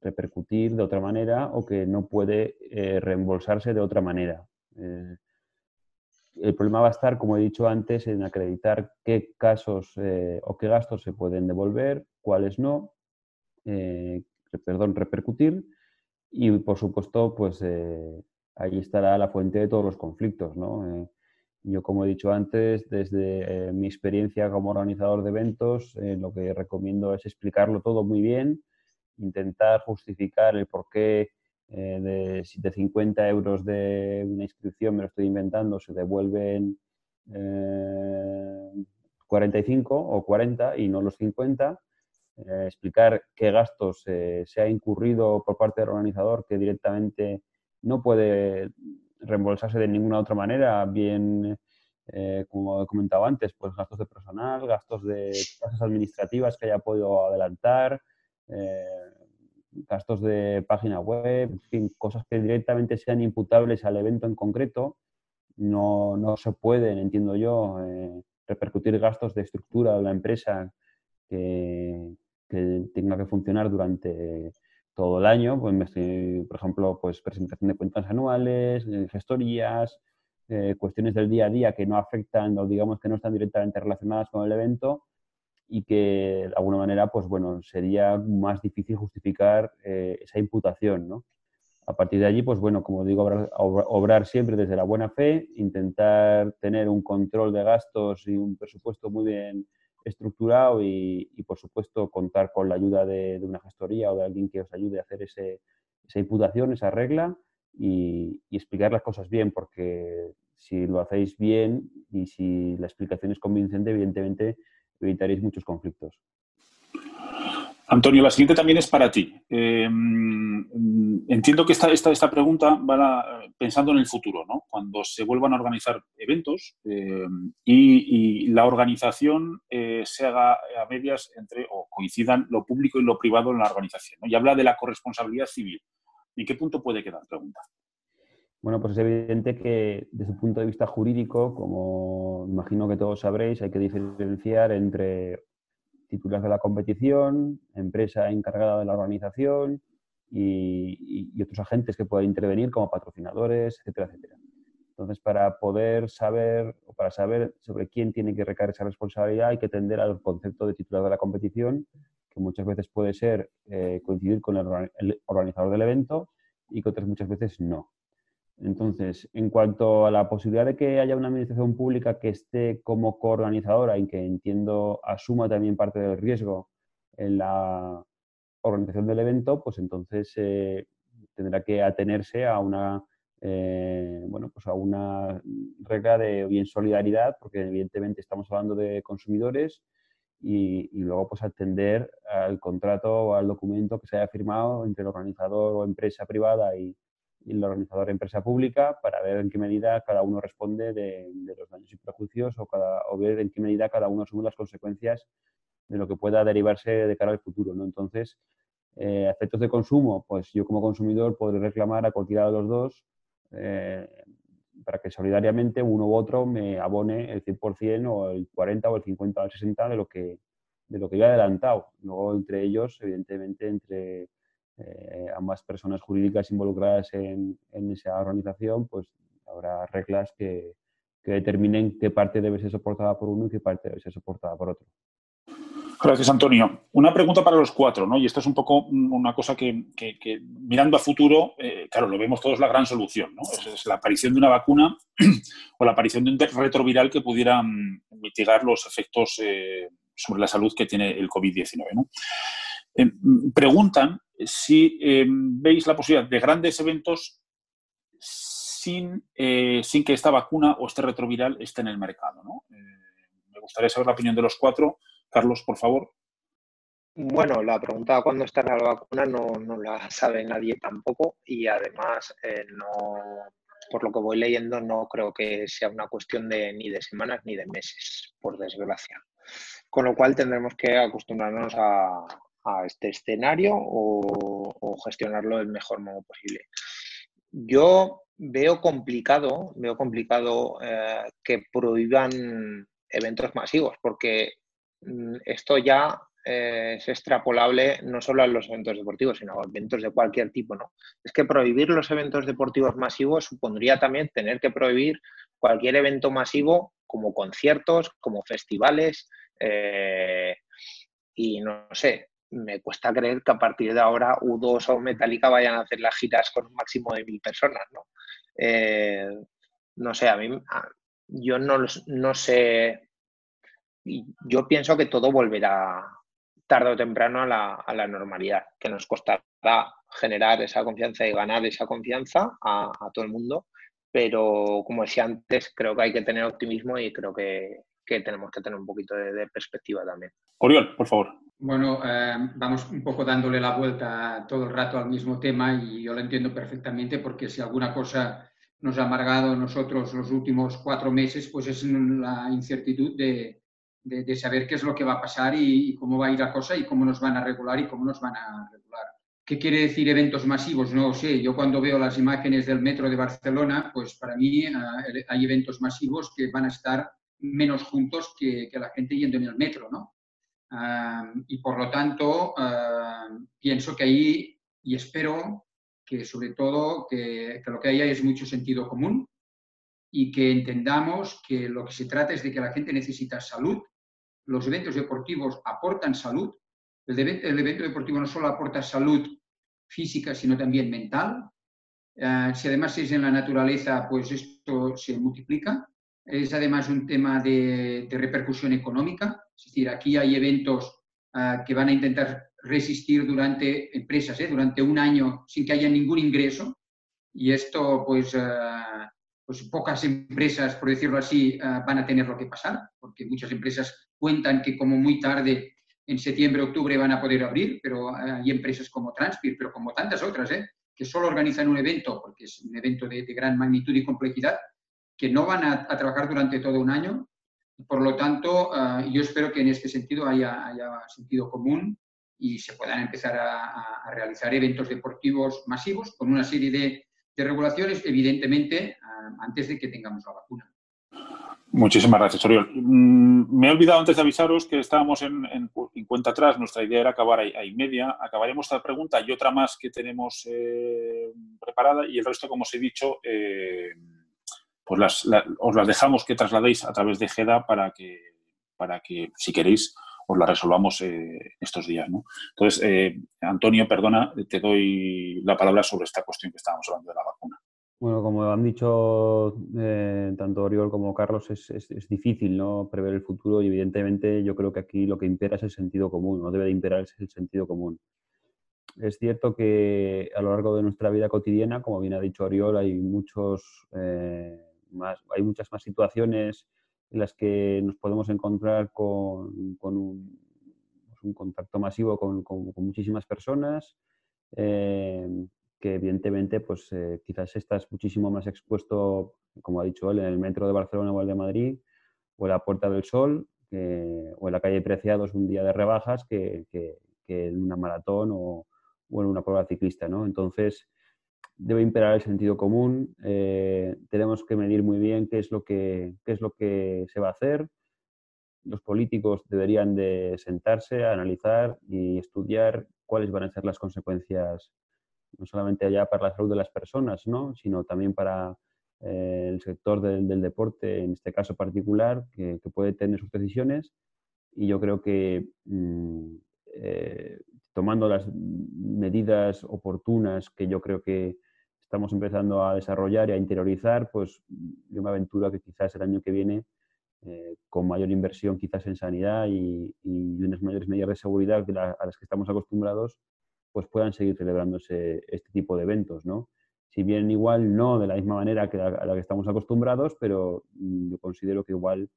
repercutir de otra manera o que no puede eh, reembolsarse de otra manera. Eh, el problema va a estar, como he dicho antes, en acreditar qué casos o qué gastos se pueden devolver, cuáles no, perdón, repercutir Y por supuesto, pues eh, ahí estará la fuente de todos los conflictos, ¿no? Eh, yo, como he dicho antes, desde mi experiencia como organizador de eventos, lo que recomiendo es explicarlo todo muy bien, intentar justificar el porqué de, de 50 euros de una inscripción, me lo estoy inventando, se devuelven 45 o 40 y no los 50. Eh, explicar qué gastos eh, se ha incurrido por parte del organizador que directamente no puede reembolsarse de ninguna otra manera, bien, eh, como he comentado antes, pues gastos de personal, gastos de tasas administrativas que haya podido adelantar, gastos de página web, en fin, cosas que directamente sean imputables al evento en concreto, no, no se pueden, entiendo yo, repercutir gastos de estructura de la empresa que, tenga que funcionar durante todo el año, pues por ejemplo, pues presentación de cuentas anuales, eh, gestorías, eh, cuestiones del día a día que no afectan o digamos que no están directamente relacionadas con el evento y que de alguna manera, pues bueno, sería más difícil justificar eh, esa imputación, ¿no? A partir de allí, pues bueno, como digo, obrar, siempre desde la buena fe, intentar tener un control de gastos y un presupuesto muy bien estructurado y, por supuesto, contar con la ayuda de, una gestoría o de alguien que os ayude a hacer ese, esa imputación, esa regla y, y, explicar las cosas bien, porque si lo hacéis bien y si la explicación es convincente, evidentemente evitaréis muchos conflictos.
Antonio, la siguiente también es para ti. Eh, entiendo que esta, esta, esta pregunta va pensando en el futuro, ¿no? Cuando se vuelvan a organizar eventos eh, y, la organización eh, se haga a medias entre o coincidan lo público y lo privado en la organización. Y habla de la corresponsabilidad civil. ¿En qué punto puede quedar? Pregunta.
Bueno, pues es evidente que desde un punto de vista jurídico, como imagino que todos sabréis, hay que diferenciar entre titulares de la competición, empresa encargada de la organización y, otros agentes que puedan intervenir como patrocinadores, etcétera, etcétera. Entonces, para poder saber o para saber sobre quién tiene que recaer esa responsabilidad, hay que tender al concepto de titular de la competición, que muchas veces puede ser eh, coincidir con el organizador del evento y que otras muchas veces no. Entonces, en cuanto a la posibilidad de que haya una administración pública que esté como coorganizadora y que entiendo asuma también parte del riesgo en la organización del evento, pues entonces eh, tendrá que atenerse a una, eh, bueno, pues a una regla de bien solidaridad, porque evidentemente estamos hablando de consumidores y, y, luego pues atender al contrato o al documento que se haya firmado entre el organizador o empresa privada y, y el organizador empresa pública para ver en qué medida cada uno responde de, los daños y prejuicios o, cada, o ver en qué medida cada uno asume las consecuencias de lo que pueda derivarse de cara al futuro. ¿no? Entonces, eh, efectos de consumo, pues yo como consumidor podré reclamar a cualquiera de los dos eh, para que solidariamente uno u otro me abone el 100% o el 40 o el 50 o el 60 de lo que, de lo que yo he adelantado. Luego, entre ellos, evidentemente, entre eh, ambas personas jurídicas involucradas en, esa organización, pues habrá reglas que, determinen qué parte debe ser soportada por uno y qué parte debe ser soportada por otro.
Gracias, Antonio. Una pregunta para los cuatro, ¿no? Y esto es un poco una cosa que, mirando a futuro, eh, claro, lo vemos todos la gran solución, ¿no? Es, la aparición de una vacuna o la aparición de un retroviral que pudiera mm, mitigar los efectos eh, sobre la salud que tiene el COVID-19, ¿no? preguntan si em, veis la posibilidad de grandes eventos sin, eh, sin, que esta vacuna o este retroviral esté en el mercado. Eh, me gustaría saber la opinión de los cuatro. Carlos, por favor.
Bueno, la pregunta cuándo estará la vacuna no, la sabe nadie tampoco y además eh, no, por lo que voy leyendo no creo que sea una cuestión de ni de semanas ni de meses, por desgracia. Con lo cual tendremos que acostumbrarnos a, a este escenario o, gestionarlo del mejor modo posible. Yo veo complicado, veo complicado eh, que prohíban eventos masivos, porque mm, esto ya eh, es extrapolable no solo a los eventos deportivos, sino a eventos de cualquier tipo, ¿no? Es que prohibir los eventos deportivos masivos supondría también tener que prohibir cualquier evento masivo como conciertos, como festivales, eh, y no sé, me cuesta creer que a partir de ahora U2 o Metallica vayan a hacer las giras con un máximo de mil personas, ¿no? Eh, no sé, a mí, yo no, no sé, yo pienso que todo volverá tarde o temprano a la, a la normalidad, que nos costará generar esa confianza y ganar esa confianza a, todo el mundo, pero como decía antes, creo que hay que tener optimismo y creo que, tenemos que tener un poquito de, perspectiva también.
Oriol, por favor.
Bueno, eh, vamos un poco dándole la vuelta todo el rato al mismo tema y yo lo entiendo perfectamente porque si alguna cosa nos ha amargado nosotros los últimos cuatro meses, pues es la incertidumbre de, de, saber qué es lo que va a pasar y, cómo va a ir la cosa y cómo nos van a regular y cómo nos van a regular. ¿Qué quiere decir eventos masivos? No sé. Yo cuando veo las imágenes del metro de Barcelona, pues para mí eh, hay eventos masivos que van a estar menos juntos que, que la gente yendo en el metro, ¿no? Y por lo tanto, ah, pienso que ahí, y espero que sobre todo que, que lo que haya es mucho sentido común y que entendamos que lo que se trata es de que la gente necesita salud los eventos deportivos aportan salud. El, evento deportivo no solo aporta salud física, sino también mental. Eh, si además es en la naturaleza, pues esto se multiplica. Es además un tema de, repercusión económica. Es decir, aquí hay eventos eh, que van a intentar resistir durante empresas, eh, durante un año sin que haya ningún ingreso. Y esto, pues, pues pocas empresas, por decirlo así, van a tener lo que pasar, porque muchas empresas cuentan que como muy tarde, en septiembre, octubre, van a poder abrir, pero hay empresas como Transpir, pero como tantas otras, ¿eh? que solo organizan un evento, porque es un evento de, gran magnitud y complejidad, que no van a, trabajar durante todo un año. Por lo tanto, eh, yo espero que en este sentido haya, sentido común y se puedan empezar a, realizar eventos deportivos masivos con una serie de, regulaciones, evidentemente, antes de que tengamos la vacuna.
Muchísimas gracias, Oriol. Mm, me he olvidado antes de avisaros que estábamos en, cuenta atrás. Nuestra idea era acabar a, y media. Acabaremos esta pregunta y otra más que tenemos eh, preparada y el resto, como os he dicho, eh, pues os las dejamos que trasladéis a través de GEDA para que, para que si queréis, os la resolvamos eh, estos días. Entonces, Antonio, perdona, te doy la palabra sobre esta cuestión que estábamos hablando de la vacuna.
Bueno, como han dicho eh, tanto Oriol como Carlos, es, es, difícil ¿no? prever el futuro y evidentemente yo creo que aquí lo que impera es el sentido común, no debe de imperar es el sentido común. Es cierto que a lo largo de nuestra vida cotidiana, como bien ha dicho Oriol, hay, muchos, eh, hay muchas más situaciones en las que nos podemos encontrar con, pues un, contacto masivo con, muchísimas personas. Eh, que evidentemente pues eh, quizás estás muchísimo más expuesto, como ha dicho él, en el metro de Barcelona o el de Madrid, o la Puerta del Sol, o en la calle Preciados un día de rebajas, que, en una maratón o, en una prueba ciclista. ¿no? Entonces, debe imperar el sentido común, eh, tenemos que medir muy bien qué es, lo que, qué es lo que se va a hacer. Los políticos deberían de sentarse, analizar y estudiar cuáles van a ser las consecuencias no solamente allá para la salud de las personas, ¿no? sino también para eh, el sector del, deporte, en este caso particular, que, puede tener sus decisiones. Y yo creo que mm, eh, tomando las medidas oportunas que yo creo que estamos empezando a desarrollar y a interiorizar, pues yo me aventuro que quizás el año que viene, eh, con mayor inversión quizás en sanidad y, unas mayores medidas de seguridad a las que estamos acostumbrados, pues puedan seguir celebrándose este tipo de eventos, ¿no? Si bien igual no de la misma manera que a la que estamos acostumbrados, pero mm, yo considero que igual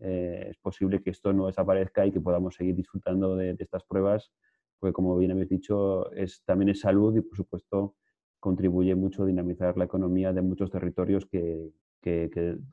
eh, es posible que esto no desaparezca y que podamos seguir disfrutando de, estas pruebas, porque como bien habéis dicho, es, también es salud y por supuesto contribuye mucho a dinamizar la economía de muchos territorios que,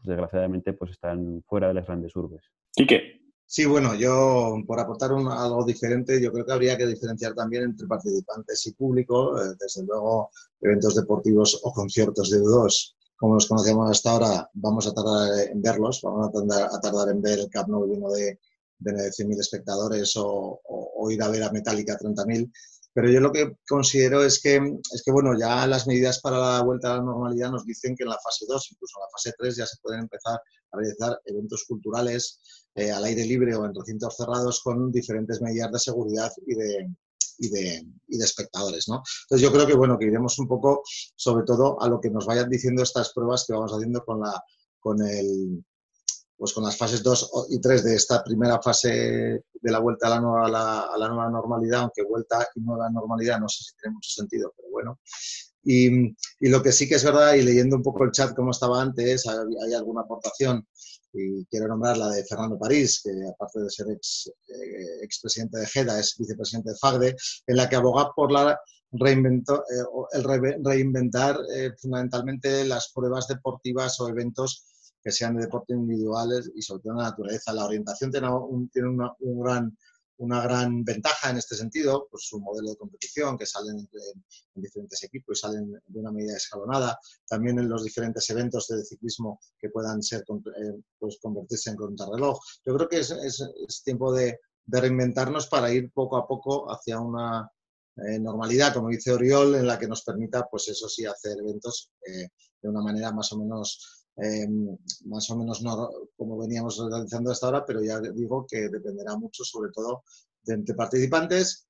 desgraciadamente pues están fuera de las grandes urbes.
¿Y qué?
Sí, bueno, yo por aportar algo diferente, yo creo que habría que diferenciar también entre participantes y público, eh, desde luego eventos deportivos o conciertos de U2, como los conocemos hasta ahora, vamos a tardar en verlos, vamos a tardar, en ver el Camp Nou lleno de, de 100.000 espectadores o, o, ir a ver a Metallica 30.000, pero yo lo que considero es que, es que, bueno, ya las medidas para la vuelta a la normalidad nos dicen que en la fase 2, incluso en la fase 3, ya se pueden empezar a realizar eventos culturales, eh, al aire libre o en recintos cerrados con diferentes medidas de seguridad y de, y de, y de espectadores. ¿no? Entonces yo creo que bueno, que iremos un poco sobre todo a lo que nos vayan diciendo estas pruebas que vamos haciendo con la con el pues con las fases 2 y 3 de esta primera fase de la vuelta a la, nueva, a la, nueva normalidad, aunque vuelta y nueva normalidad no sé si tiene mucho sentido, pero bueno. Y, y, lo que sí que es verdad, y leyendo un poco el chat como estaba antes, hay, hay alguna aportación, y quiero nombrar la de Fernando París, que aparte de ser ex, eh, expresidente de GEDA, es vicepresidente de FAGDE, en la que aboga por la reinvento, eh, el reinventar eh, fundamentalmente las pruebas deportivas o eventos que sean de deporte individuales y sobre todo en la naturaleza. La orientación tiene, una, un gran, ventaja en este sentido, pues su modelo de competición, que salen en, diferentes equipos y salen de una medida escalonada, también en los diferentes eventos de ciclismo que puedan ser, eh, pues convertirse en contrarreloj. Yo creo que es, tiempo de, de, reinventarnos para ir poco a poco hacia una eh, normalidad, como dice Oriol, en la que nos permita, pues eso sí, hacer eventos eh, de una manera más o menos Em, más o menos no como veníamos realizando hasta ahora, pero ya digo que dependerá mucho sobre todo de entre participantes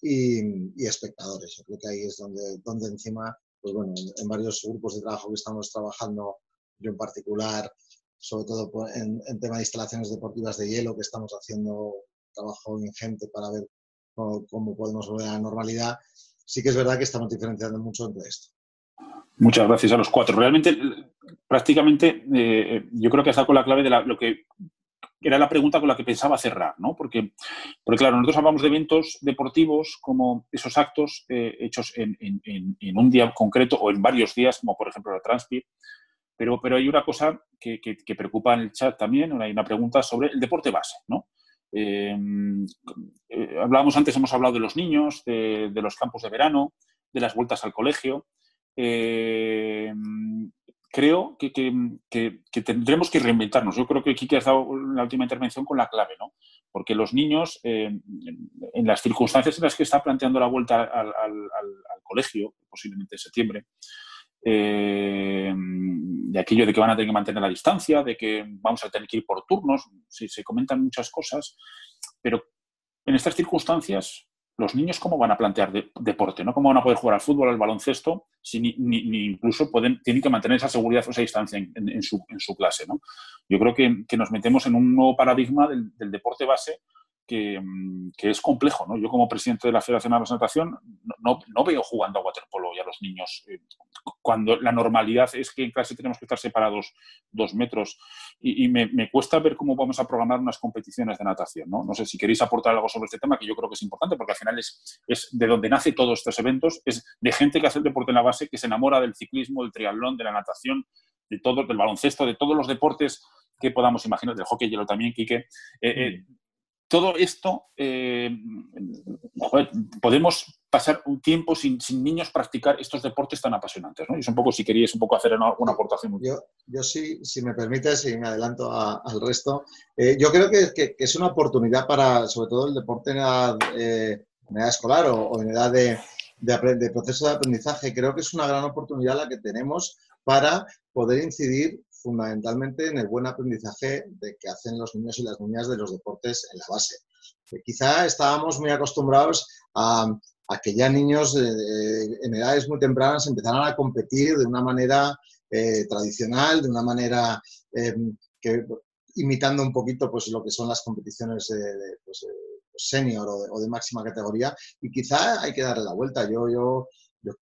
y, espectadores. Yo creo que ahí es donde, donde encima, pues bueno, en, varios grupos de trabajo que estamos trabajando, yo en particular, sobre todo en, en tema de instalaciones deportivas de hielo, que estamos haciendo trabajo ingente para ver cómo, cómo podemos volver a la normalidad, sí que es verdad que estamos diferenciando mucho entre esto.
Muchas gracias a los cuatro. Realmente, prácticamente, eh, yo creo que has con la clave de lo que era la pregunta con la que pensaba cerrar, ¿no? Porque, porque claro, nosotros hablamos de eventos deportivos como esos actos eh, hechos en, un día concreto o en varios días, como por ejemplo la Transpir, pero, pero hay una cosa que, preocupa en el chat también, hay una pregunta sobre el deporte base, ¿no? Eh, hablábamos antes, hemos hablado de los niños, de los campos de verano, de las vueltas al colegio, eh, creo que, tendremos que reinventarnos. Yo creo que Kiki ha dado la última intervención con la clave, ¿no? Porque los niños, eh, en las circunstancias en las que está planteando la vuelta al, colegio, posiblemente en septiembre, eh, de aquello de que van a tener que mantener la distancia, de que vamos a tener que ir por turnos, se comentan muchas cosas, pero en estas circunstancias los niños cómo van a plantear deporte, ¿no? ¿Cómo van a poder jugar al fútbol, al baloncesto, si ni, incluso pueden, tienen que mantener esa seguridad o esa distancia en, su, clase, ¿no? Yo creo que, nos metemos en un nuevo paradigma del, deporte base que, es complejo, ¿no? Yo como presidente de la Federación de Natación no, no, veo jugando a waterpolo y a los niños eh, cuando la normalidad es que en clase tenemos que estar separados dos metros y, me, cuesta ver cómo vamos a programar unas competiciones de natación. ¿no? no sé si queréis aportar algo sobre este tema, que yo creo que es importante, porque al final es, es de donde nace todos estos eventos, es de gente que hace el deporte en la base, que se enamora del ciclismo, del triatlón, de la natación, de todo, del baloncesto, de todos los deportes que podamos imaginar, del hockey hielo también, Quique. Eh, eh, mm. Todo esto, eh, podemos pasar un tiempo sin, niños practicar estos deportes tan apasionantes. ¿no? Y es un poco, si queríais un poco hacer una, aportación.
Yo, yo sí, si me permites, y me adelanto al resto, eh, yo creo que, es una oportunidad para, sobre todo, el deporte en edad, eh, escolar o, en edad de, de, proceso de aprendizaje. Creo que es una gran oportunidad la que tenemos para poder incidir fundamentalmente en el buen aprendizaje de que hacen los niños y las niñas de los deportes en la base. quizá estábamos muy acostumbrados a, a que ya niños en edades muy tempranas empezaran a competir de una manera eh, tradicional, de una manera que, imitando un poquito pues, lo que son las competiciones de, pues, senior o de, máxima categoría, y quizá hay que darle la vuelta. Yo, yo,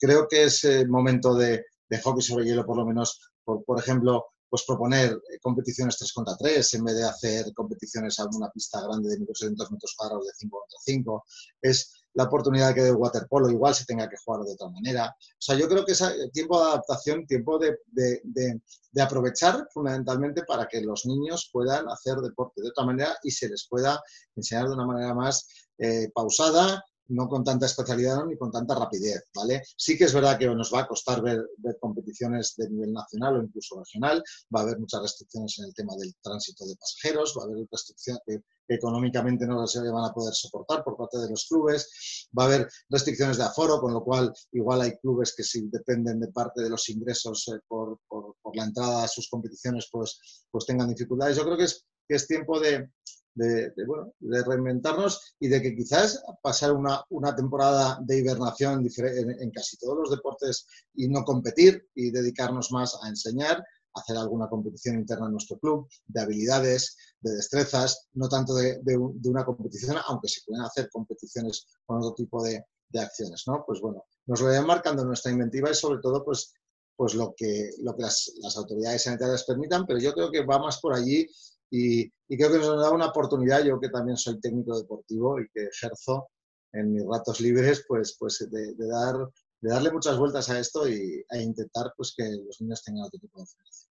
creo que es momento de, de hockey sobre hielo, por lo menos, por, por ejemplo, pues proponer eh, competiciones 3 contra 3 en vez de hacer competiciones a una pista grande de 1.700 metros cuadrados de 5 contra 5. Es la oportunidad que el waterpolo igual se tenga que jugar de otra manera. O sea, yo creo que es tiempo de adaptación, tiempo de, de, aprovechar fundamentalmente para que los niños puedan hacer deporte de otra manera y se les pueda enseñar de una manera más eh, pausada, no con tanta especialidad ni con tanta rapidez, ¿vale? Sí que es verdad que nos va a costar ver, competiciones de nivel nacional o incluso regional, va a haber muchas restricciones en el tema del tránsito de pasajeros, va a haber restricciones que, económicamente no se van a poder soportar por parte de los clubes, va a haber restricciones de aforo, con lo cual igual hay clubes que si dependen de parte de los ingresos eh, por, por, la entrada a sus competiciones, pues, pues tengan dificultades. Yo creo que es que es tiempo de, de, bueno, de reinventarnos y de que quizás pasar una, una temporada de hibernación en, casi todos los deportes y no competir y dedicarnos más a enseñar, hacer alguna competición interna en nuestro club, de habilidades, de destrezas, no tanto de, de, una competición, aunque se pueden hacer competiciones con otro tipo de, de acciones, ¿no? Pues bueno, nos lo vayan marcando nuestra inventiva y sobre todo, pues, pues lo que, lo que las, las autoridades sanitarias permitan, pero yo creo que va más por allí y, creo que nos da una oportunidad, yo que también soy técnico deportivo y que ejerzo en mis ratos libres, pues, pues de, dar, de darle muchas vueltas a esto y, e intentar pues, que los niños tengan otro tipo de formación.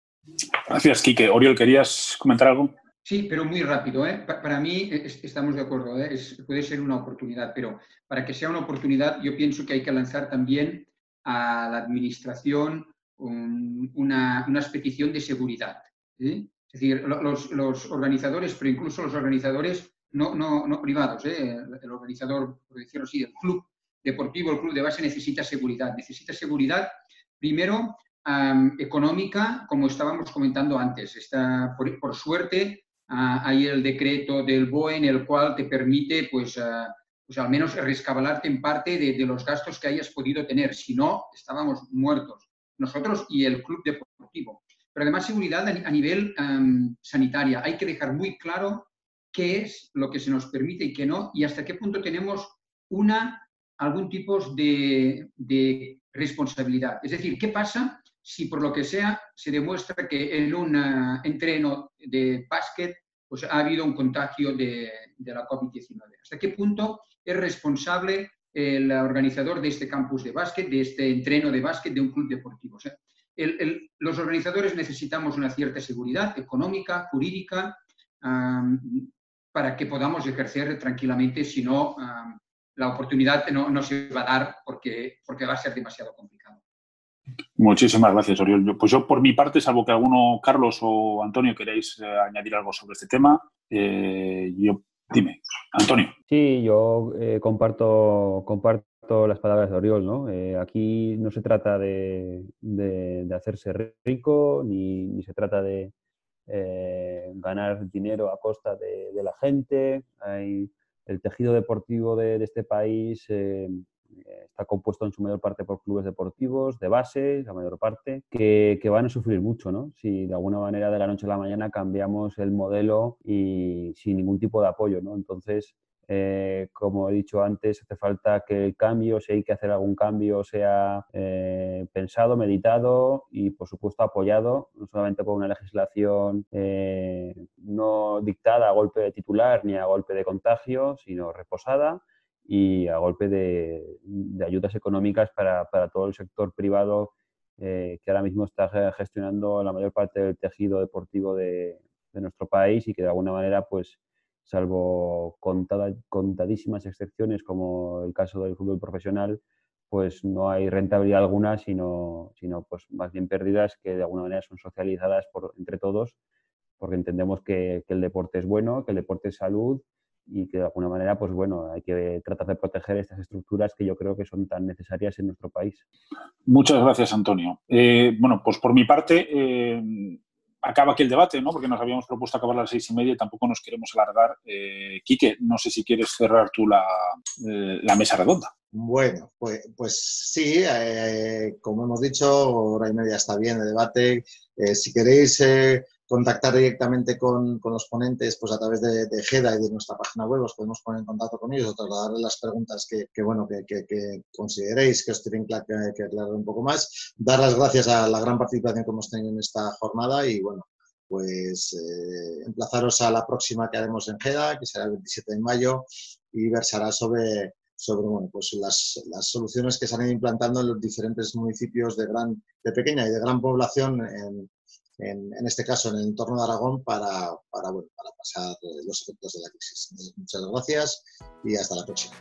Gracias, Quique. Oriol, ¿querías comentar algo?
Sí, pero muy rápido. ¿eh? Para mí estamos de acuerdo, ¿eh? puede ser una oportunidad, pero para que sea una oportunidad yo pienso que hay que lanzar también a la administración una, una petición de seguridad. ¿sí? Es decir, los, organizadores, pero incluso los organizadores no, no, privados, ¿eh? el organizador, por decirlo así, el club deportivo, el club de base necesita seguridad. Necesita seguridad, primero, económica, como estábamos comentando antes. Está, por, suerte, hay el decreto del BOE en el cual te permite, pues, pues al menos rescabalarte en parte de, de, los gastos que hayas podido tener. Si no, estábamos muertos, nosotros y el club deportivo pero además seguridad a nivel um, sanitaria. Hay que dejar muy claro qué es lo que se nos permite y qué no, y hasta qué punto tenemos una, algún tipo de, responsabilidad. Es decir, ¿qué pasa si por lo que sea se demuestra que en un entreno de básquet pues, ha habido un contagio de, de la COVID-19? ¿Hasta qué punto es responsable el organizador de este campus de básquet, de este entreno de básquet de un club deportivo? O sea, los organizadores necesitamos una cierta seguridad económica, jurídica, para que podamos ejercer tranquilamente, si no, la oportunidad no, no, se va a dar porque, porque va a ser demasiado complicado.
Muchísimas gracias, Oriol. Pues yo, por mi parte, salvo que alguno, Carlos o Antonio, queréis eh, añadir algo sobre este tema, eh, yo, dime, Antonio.
Sí, yo eh, comparto, comparto las palabras de Oriol, ¿no? Eh, aquí no se trata de, hacerse rico, ni, se trata de eh, ganar dinero a costa de, la gente. Hay, el tejido deportivo de, este país eh, está compuesto en su mayor parte por clubes deportivos, de base, la mayor parte, que, que, van a sufrir mucho, ¿no? Si de alguna manera de la noche a la mañana cambiamos el modelo y sin ningún tipo de apoyo, ¿no? Entonces, eh, como he dicho antes, hace falta que el cambio, si hay que hacer algún cambio, sea eh, pensado, meditado y, por supuesto, apoyado, no solamente por una legislación eh, no dictada a golpe de titular ni a golpe de contagio, sino reposada y a golpe de, ayudas económicas para, todo el sector privado que ahora mismo está gestionando la mayor parte del tejido deportivo de, de nuestro país y que de alguna manera pues salvo contadísimas excepciones como el caso del fútbol profesional, pues no hay rentabilidad alguna, sino, sino pues más bien pérdidas que de alguna manera son socializadas por, entre todos, porque entendemos que, que, el deporte es bueno, que el deporte es salud y que de alguna manera, pues bueno, hay que tratar de proteger estas estructuras que yo creo que son tan necesarias en nuestro país.
Muchas gracias, Antonio. Eh, bueno, pues por mi parte, eh, acaba aquí el debate, ¿no? Porque nos habíamos propuesto acabar a las seis y media y tampoco nos queremos alargar. Eh, Quique, no sé si quieres cerrar tú la, eh, mesa redonda.
Bueno, pues, pues sí, eh, como hemos dicho, hora y media está bien el debate. si queréis contactar directamente con, los ponentes pues a través de, de, GEDA y de nuestra página web, os podemos poner en contacto con ellos o trasladarles las preguntas que, bueno, que, consideréis que os tienen que, aclarar un poco más. Dar las gracias a la gran participación que hemos tenido en esta jornada y bueno, pues eh, emplazaros a la próxima que haremos en GEDA, que será el 27 de mayo y versará sobre sobre bueno, pues las, las, soluciones que se han ido implantando en los diferentes municipios de, gran, de pequeña y de gran población en, este caso en el entorno de Aragón, para, para, bueno, para pasar los efectos de la crisis. Muchas gracias y hasta la próxima.